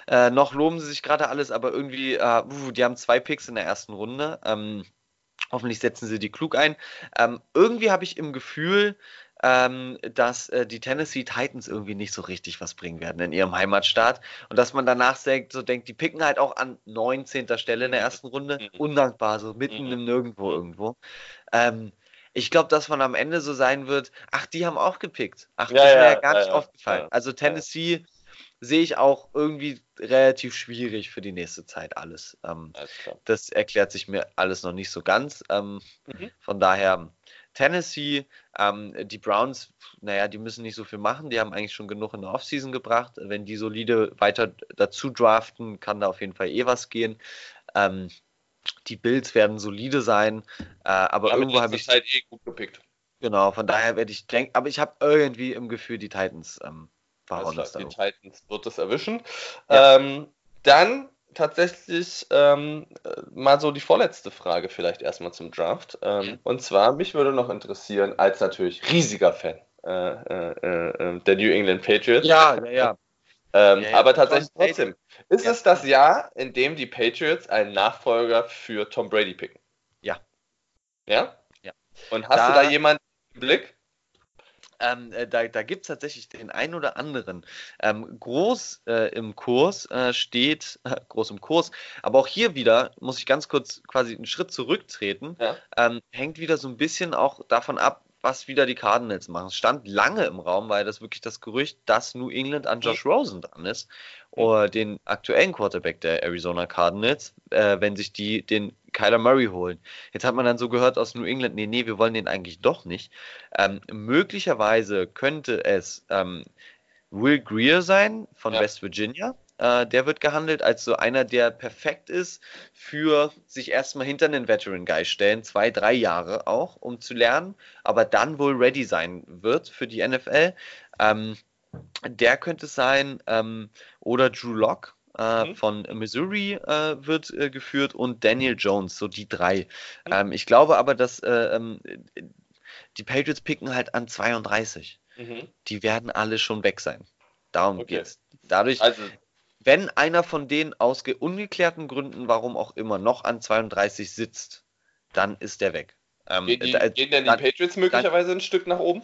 äh, noch loben sie sich gerade alles, aber irgendwie, äh, uh, die haben zwei Picks in der ersten Runde. Ähm, hoffentlich setzen sie die klug ein. Ähm, irgendwie habe ich im Gefühl, ähm, dass äh, die Tennessee Titans irgendwie nicht so richtig was bringen werden in ihrem Heimatstaat und dass man danach denkt, so denkt, die picken halt auch an 19. Stelle in der ersten Runde, Mhm. undankbar, so mitten Mhm. im Nirgendwo irgendwo. Ähm, ich glaube, dass man am Ende so sein wird, ach, die haben auch gepickt. Ach, Ja, das mir ja, ja gar ja, nicht aufgefallen. Also Tennessee sehe ich auch irgendwie relativ schwierig für die nächste Zeit alles. Ähm, Alles das erklärt sich mir alles noch nicht so ganz. Ähm, Mhm. Von daher, Tennessee. Ähm, die Browns, naja, die müssen nicht so viel machen. Die haben eigentlich schon genug in der Offseason gebracht. Wenn die solide weiter dazu draften, kann da auf jeden Fall eh was gehen. Die Bills werden solide sein, äh, aber Damit irgendwo habe ich. halt eh gut gepickt. Genau, von daher werde ich denken, aber ich habe irgendwie im Gefühl, die Titans ähm, verhauen das die Titans wird es erwischen. Ja. Ähm, dann tatsächlich ähm, äh, mal so die vorletzte Frage vielleicht erstmal zum Draft. Ähm. Und zwar, mich würde noch interessieren, als natürlich riesiger Fan äh, äh, äh, der New England Patriots, Ja, ja, ja. Ähm, Ja, ja, aber tatsächlich trotzdem, ist Ja. es das Jahr, in dem die Patriots einen Nachfolger für Tom Brady picken? Ja. Ja? Ja. Und hast Da- du da jemanden im Blick? Ähm, äh, da da gibt es tatsächlich den einen oder anderen. Ähm, groß äh, im Kurs äh, steht, <laughs> groß im Kurs, aber auch hier wieder muss ich ganz kurz quasi einen Schritt zurücktreten. Ähm, hängt wieder so ein bisschen auch davon ab, was wieder die Cardinals machen. Es stand lange im Raum, weil das wirklich das Gerücht, dass New England an Josh Rosen dran ist, oder den aktuellen Quarterback der Arizona Cardinals, äh, wenn sich die den Kyler Murray holen. Jetzt hat man dann so gehört aus New England, nee, nee, wir wollen den eigentlich doch nicht. Ähm, möglicherweise könnte es ähm, Will Greer sein von Ja. West Virginia. Äh, der wird gehandelt als so einer, der perfekt ist für sich erstmal hinter einen Veteran Guy stellen, zwei, drei Jahre auch, um zu lernen, aber dann wohl ready sein wird für die NFL. Ähm, der könnte es sein, ähm, oder Drew Locke. Äh, Mhm. Von Missouri äh, wird äh, geführt und Daniel Jones, so die drei. Mhm. Ähm, ich glaube aber, dass äh, ähm, die Patriots picken halt an 32 Mhm. die werden alle schon weg sein. Darum Okay. geht's. Dadurch, Also, wenn einer von denen aus ge- ungeklärten Gründen, warum auch immer, noch an 32 sitzt, dann ist der weg. Ähm, gehen, die, da- gehen denn die dann- Patriots möglicherweise ein Stück nach oben?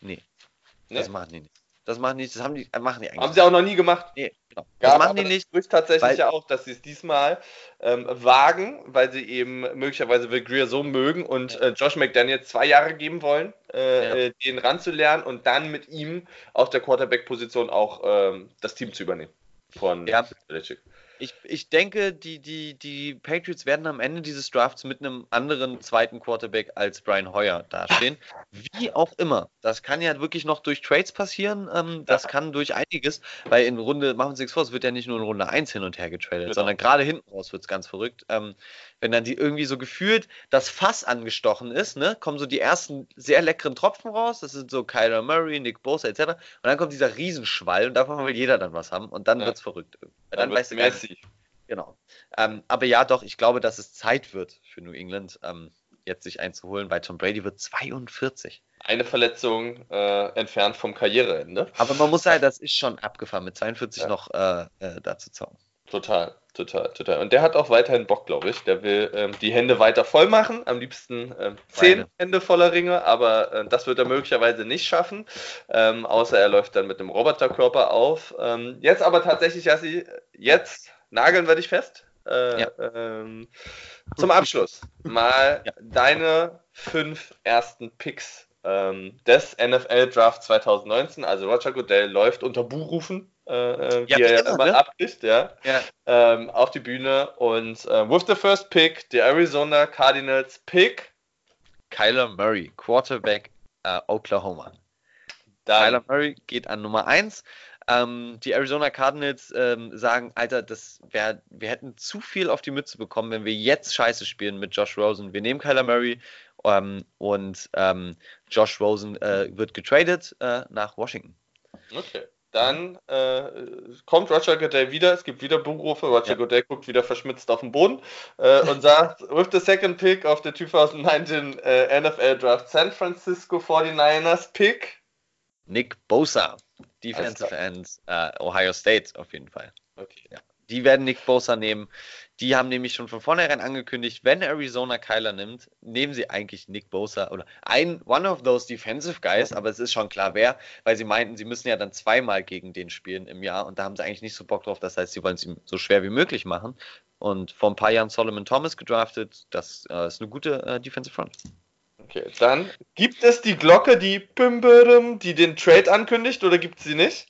nee, Nee. das machen die nicht. Das machen die nicht, das haben die, äh, machen die eigentlich Haben sie auch noch nie gemacht. Nee, genau. Ja, Das machen die das nicht. Gerücht tatsächlich weil- ja auch, dass sie es diesmal ähm, wagen, weil sie eben möglicherweise Will Greer so mögen und Ja. äh, Josh McDaniel zwei Jahre geben wollen, äh, Ja. äh, den ranzulernen und dann mit ihm auf der Quarterback-Position auch ähm, das Team zu übernehmen. Von Ja. Belichick. Ich, ich denke, die, die, die Patriots werden am Ende dieses Drafts mit einem anderen zweiten Quarterback als Brian Hoyer dastehen. Wie auch immer. Das kann ja wirklich noch durch Trades passieren. Ähm, das kann durch einiges, weil in Runde, machen Sie nichts vor, es wird ja nicht nur in Runde 1 hin und her getradet, Genau. sondern gerade hinten raus wird es ganz verrückt. Ähm, wenn dann die irgendwie so gefühlt das Fass angestochen ist, ne, kommen so die ersten sehr leckeren Tropfen raus. Das sind so Kyler Murray, Nick Bosa etc. Und dann kommt dieser Riesenschwall und davon will jeder dann was haben und dann Ja. wird es verrückt. Dann, Dann, weißt du gar nicht. Genau. Ähm, aber ja, doch, ich glaube, dass es Zeit wird für New England, ähm, jetzt sich einzuholen, weil Tom Brady wird 42. Eine Verletzung äh, entfernt vom Karriereende. Aber man muss sagen, das ist schon abgefahren, mit 42 Ja. noch äh, äh, da zu zaubern. Total, total, total. Und der hat auch weiterhin Bock, glaube ich. Der will ähm, die Hände weiter voll machen. Am liebsten ähm, zehn Beide. Hände voller Ringe, aber äh, das wird er möglicherweise nicht schaffen. Ähm, außer er läuft dann mit dem Roboterkörper auf. Ähm, jetzt aber tatsächlich, Jassi, jetzt nageln wir dich fest. Äh, Ja. ähm, zum Abschluss mal Ja. deine fünf ersten Picks ähm, des NFL Draft 2019. Also Roger Goodell läuft unter Buhrufen, äh, äh, wie Ja, er wie ja immer, ne? abkriegt, ja Ja. ähm, auf die Bühne und äh, with the first pick, die Arizona Cardinals Pick, Kyler Murray, Quarterback äh, Oklahoma. dann Kyler Murray geht an Nummer 1. Ähm, die Arizona Cardinals ähm, sagen, Alter, das wär, wir hätten zu viel auf die Mütze bekommen, wenn wir jetzt Scheiße spielen mit Josh Rosen. Wir nehmen Kyler Murray ähm, und ähm, Josh Rosen äh, wird getradet äh, nach Washington. okay. Dann äh, kommt Roger Goodell wieder, es gibt wieder Buchrufe, Roger Ja. Goodell guckt wieder verschmitzt auf den Boden äh, und sagt, with the second pick of the 2019 äh, NFL Draft San Francisco 49ers Pick. Nick Bosa, Defensive. End, äh, Ohio State auf jeden Fall. Okay. Die werden Nick Bosa nehmen. Die haben nämlich schon von vornherein angekündigt, wenn Arizona Kyler nimmt, nehmen sie eigentlich Nick Bosa oder ein one of those defensive guys, aber es ist schon klar wer, weil sie meinten, sie müssen ja dann zweimal gegen den spielen im Jahr und da haben sie eigentlich nicht so Bock drauf. Das heißt, sie wollen es ihm so schwer wie möglich machen. Und vor ein paar Jahren Solomon Thomas gedraftet. Das äh, ist eine gute äh, Defensive Front. Okay, dann gibt es die Glocke, die Bim, die den Trade ankündigt oder gibt es sie nicht?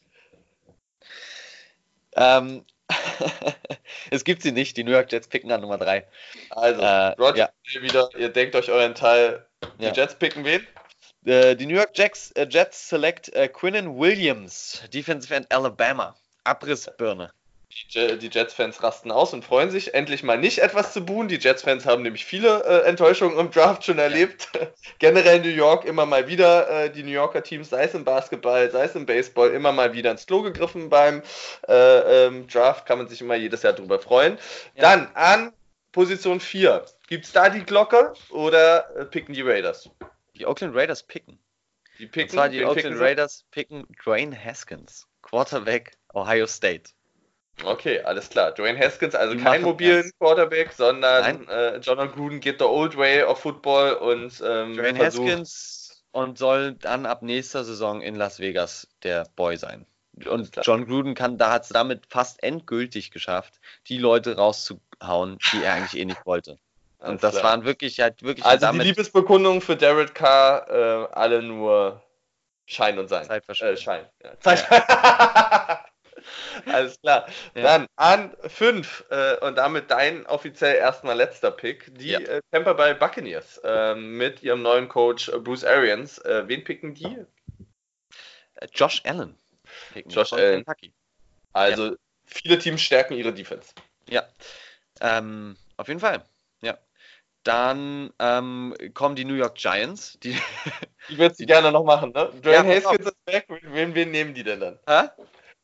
Ähm, <laughs> es gibt sie nicht. Die New York Jets picken an Nummer 3. Also, äh, Roger ja. wieder, ihr denkt euch euren Teil. Die ja. Jets picken wen? Äh, die New York Jets, äh, Jets select äh, Quinnen Williams, Defensive End Alabama. Abrissbirne. Die, die Jets-Fans rasten aus und freuen sich, endlich mal nicht etwas zu buhen. Die Jets-Fans haben nämlich viele äh, Enttäuschungen im Draft schon erlebt. <laughs> Generell New York immer mal wieder, äh, die New Yorker Teams, sei es im Basketball, sei es im Baseball, immer mal wieder ins Klo gegriffen beim äh, ähm, Draft. Kann man sich immer jedes Jahr drüber freuen. Ja. Dann an Position 4. Gibt es da die Glocke oder äh, picken die Raiders? Die Oakland Raiders picken. Die picken. Und zwar die Oakland Raiders picken Dwayne Haskins, Quarterback Ohio State. Okay, alles klar. Dwayne Haskins, also Die kein mobilen ernst. Quarterback, sondern äh, John Gruden geht the old way of Football und ähm, Dwayne versucht... Haskins und soll dann ab nächster Saison in Las Vegas der Boy sein. Und John Gruden kann, da hat es damit fast endgültig geschafft, die Leute rauszuhauen, die er eigentlich eh nicht wollte. <laughs> Und das klar. waren wirklich halt wirklich. Also damit die Liebesbekundung für Derek Carr, äh, alle nur Schein und Sein. Zeitverschwendung. Äh, Schein. Ja. Zeit ja. <laughs> <laughs> Alles klar. Ja. Dann an 5 äh, und damit dein offiziell erstmal letzter Pick, die ja. äh, Tampa Bay Buccaneers äh, mit ihrem neuen Coach äh, Bruce Arians. Äh, wen picken die? Äh, Josh Allen. Josh Allen. Kentucky. Also ja. viele Teams stärken ihre Defense. Ja, ähm, auf jeden Fall. Ja. Dann ähm, kommen die New York Giants. Die, die würdest du gerne noch machen, ne? Dwayne ja, Haskins ist weg. Wen, wen nehmen die denn dann? Hä?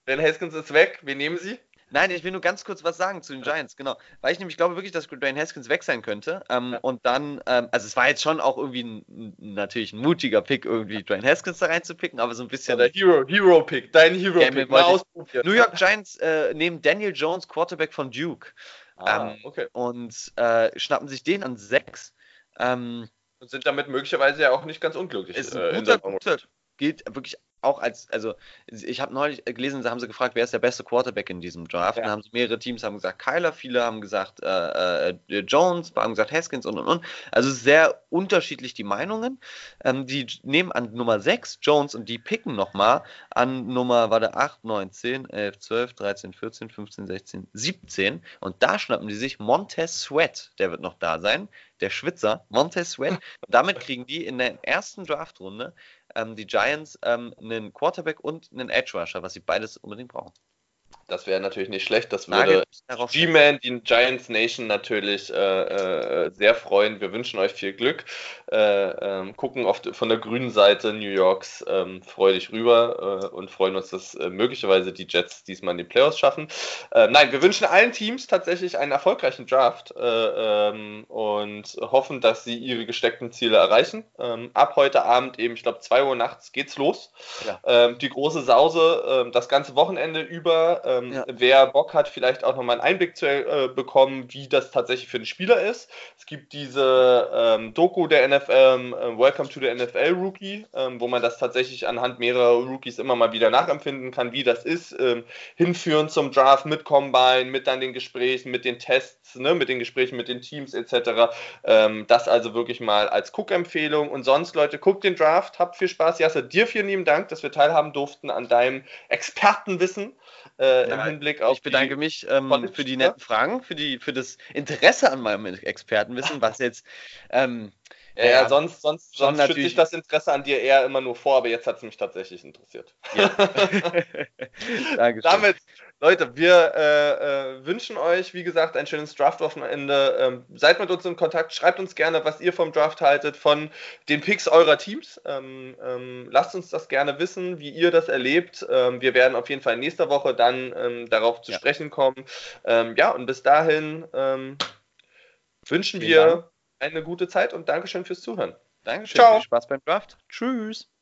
Ben Haskins ist weg. Wen nehmen Sie? Nein, ich will nur ganz kurz was sagen zu den Giants, genau. Weil ich nämlich glaube wirklich, dass Dwayne Haskins weg sein könnte. Ähm, ja. Und dann, ähm, also es war jetzt schon auch irgendwie ein, natürlich ein mutiger Pick, irgendwie Dwayne Haskins da reinzupicken, aber so ein bisschen. Ja, der Hero, Hero Pick, dein Hero ja, Pick. Mal New York Giants äh, nehmen Daniel Jones, Quarterback von Duke. Ah, ähm, okay. Und äh, schnappen sich den an sechs. Ähm, und sind damit möglicherweise ja auch nicht ganz unglücklich. Ist ein äh, guter, guter, gilt wirklich auch als, also ich habe neulich gelesen, da haben sie gefragt, wer ist der beste Quarterback in diesem Draft? Ja. Dann haben sie mehrere Teams haben gesagt Kyler, viele haben gesagt äh, äh, Jones, haben gesagt Haskins und und und. Also sehr unterschiedlich die Meinungen. Ähm, die nehmen an Nummer 6 Jones und die picken nochmal an Nummer, warte, 8, 9, 10, 11, 12, 13, 14, 15, 16, 17 und da schnappen die sich Montez Sweat, der wird noch da sein, der Schwitzer, Montez Sweat. Damit kriegen die in der ersten Draftrunde ähm, die Giants ähm, einen Quarterback und einen Edge Rusher, was sie beides unbedingt brauchen. Das wäre natürlich nicht schlecht. Das würde G-Man, die Giants Nation natürlich äh, äh, sehr freuen. Wir wünschen euch viel Glück. Äh, ähm, gucken oft von der grünen Seite New Yorks ähm, freudig rüber äh, und freuen uns, dass äh, möglicherweise die Jets diesmal in die Playoffs schaffen. Äh, nein, wir wünschen allen Teams tatsächlich einen erfolgreichen Draft ähm, und hoffen, dass sie ihre gesteckten Ziele erreichen. Ab heute Abend eben, ich glaube, 2 Uhr nachts geht's los. Ja. Die große Sause, das ganze Wochenende über ähm, ja. Wer Bock hat, vielleicht auch nochmal einen Einblick zu äh, bekommen, wie das tatsächlich für einen Spieler ist. Es gibt diese ähm, Doku der NFL, ähm, äh, Welcome to the NFL Rookie, ähm, wo man das tatsächlich anhand mehrerer Rookies immer mal wieder nachempfinden kann, wie das ist. Ähm, hinführen zum Draft mit Combine, mit dann den Gesprächen, mit den Tests, ne, mit den Gesprächen mit den Teams etc. Ähm, das also wirklich mal als Cook-Empfehlung. Und sonst, Leute, guckt den Draft, habt viel Spaß. Jasse, dir vielen lieben Dank, dass wir teilhaben durften an deinem Expertenwissen äh, im Hinblick auf. Ich bedanke mich ähm, für die netten Fragen, für, die, für das Interesse an meinem Expertenwissen, was jetzt. Ähm, ja, ja, ja, sonst, sonst, sonst schütze ich das Interesse an dir eher immer nur vor, aber jetzt hat es mich tatsächlich interessiert. Ja. <laughs> <laughs> Dankeschön. Damit, Leute, wir äh, äh, wünschen euch, wie gesagt, ein schönes Draft-Wochenende. Ähm, seid mit uns in Kontakt, schreibt uns gerne, was ihr vom Draft haltet, von den Picks eurer Teams. Ähm, ähm, lasst uns das gerne wissen, wie ihr das erlebt. Ähm, wir werden auf jeden Fall nächste Woche dann ähm, darauf zu ja. sprechen kommen. Ähm, ja, und bis dahin wünschen Vielen wir. Dank eine gute Zeit und Dankeschön fürs Zuhören. Dankeschön. Ciao. Viel Spaß beim Draft. Tschüss.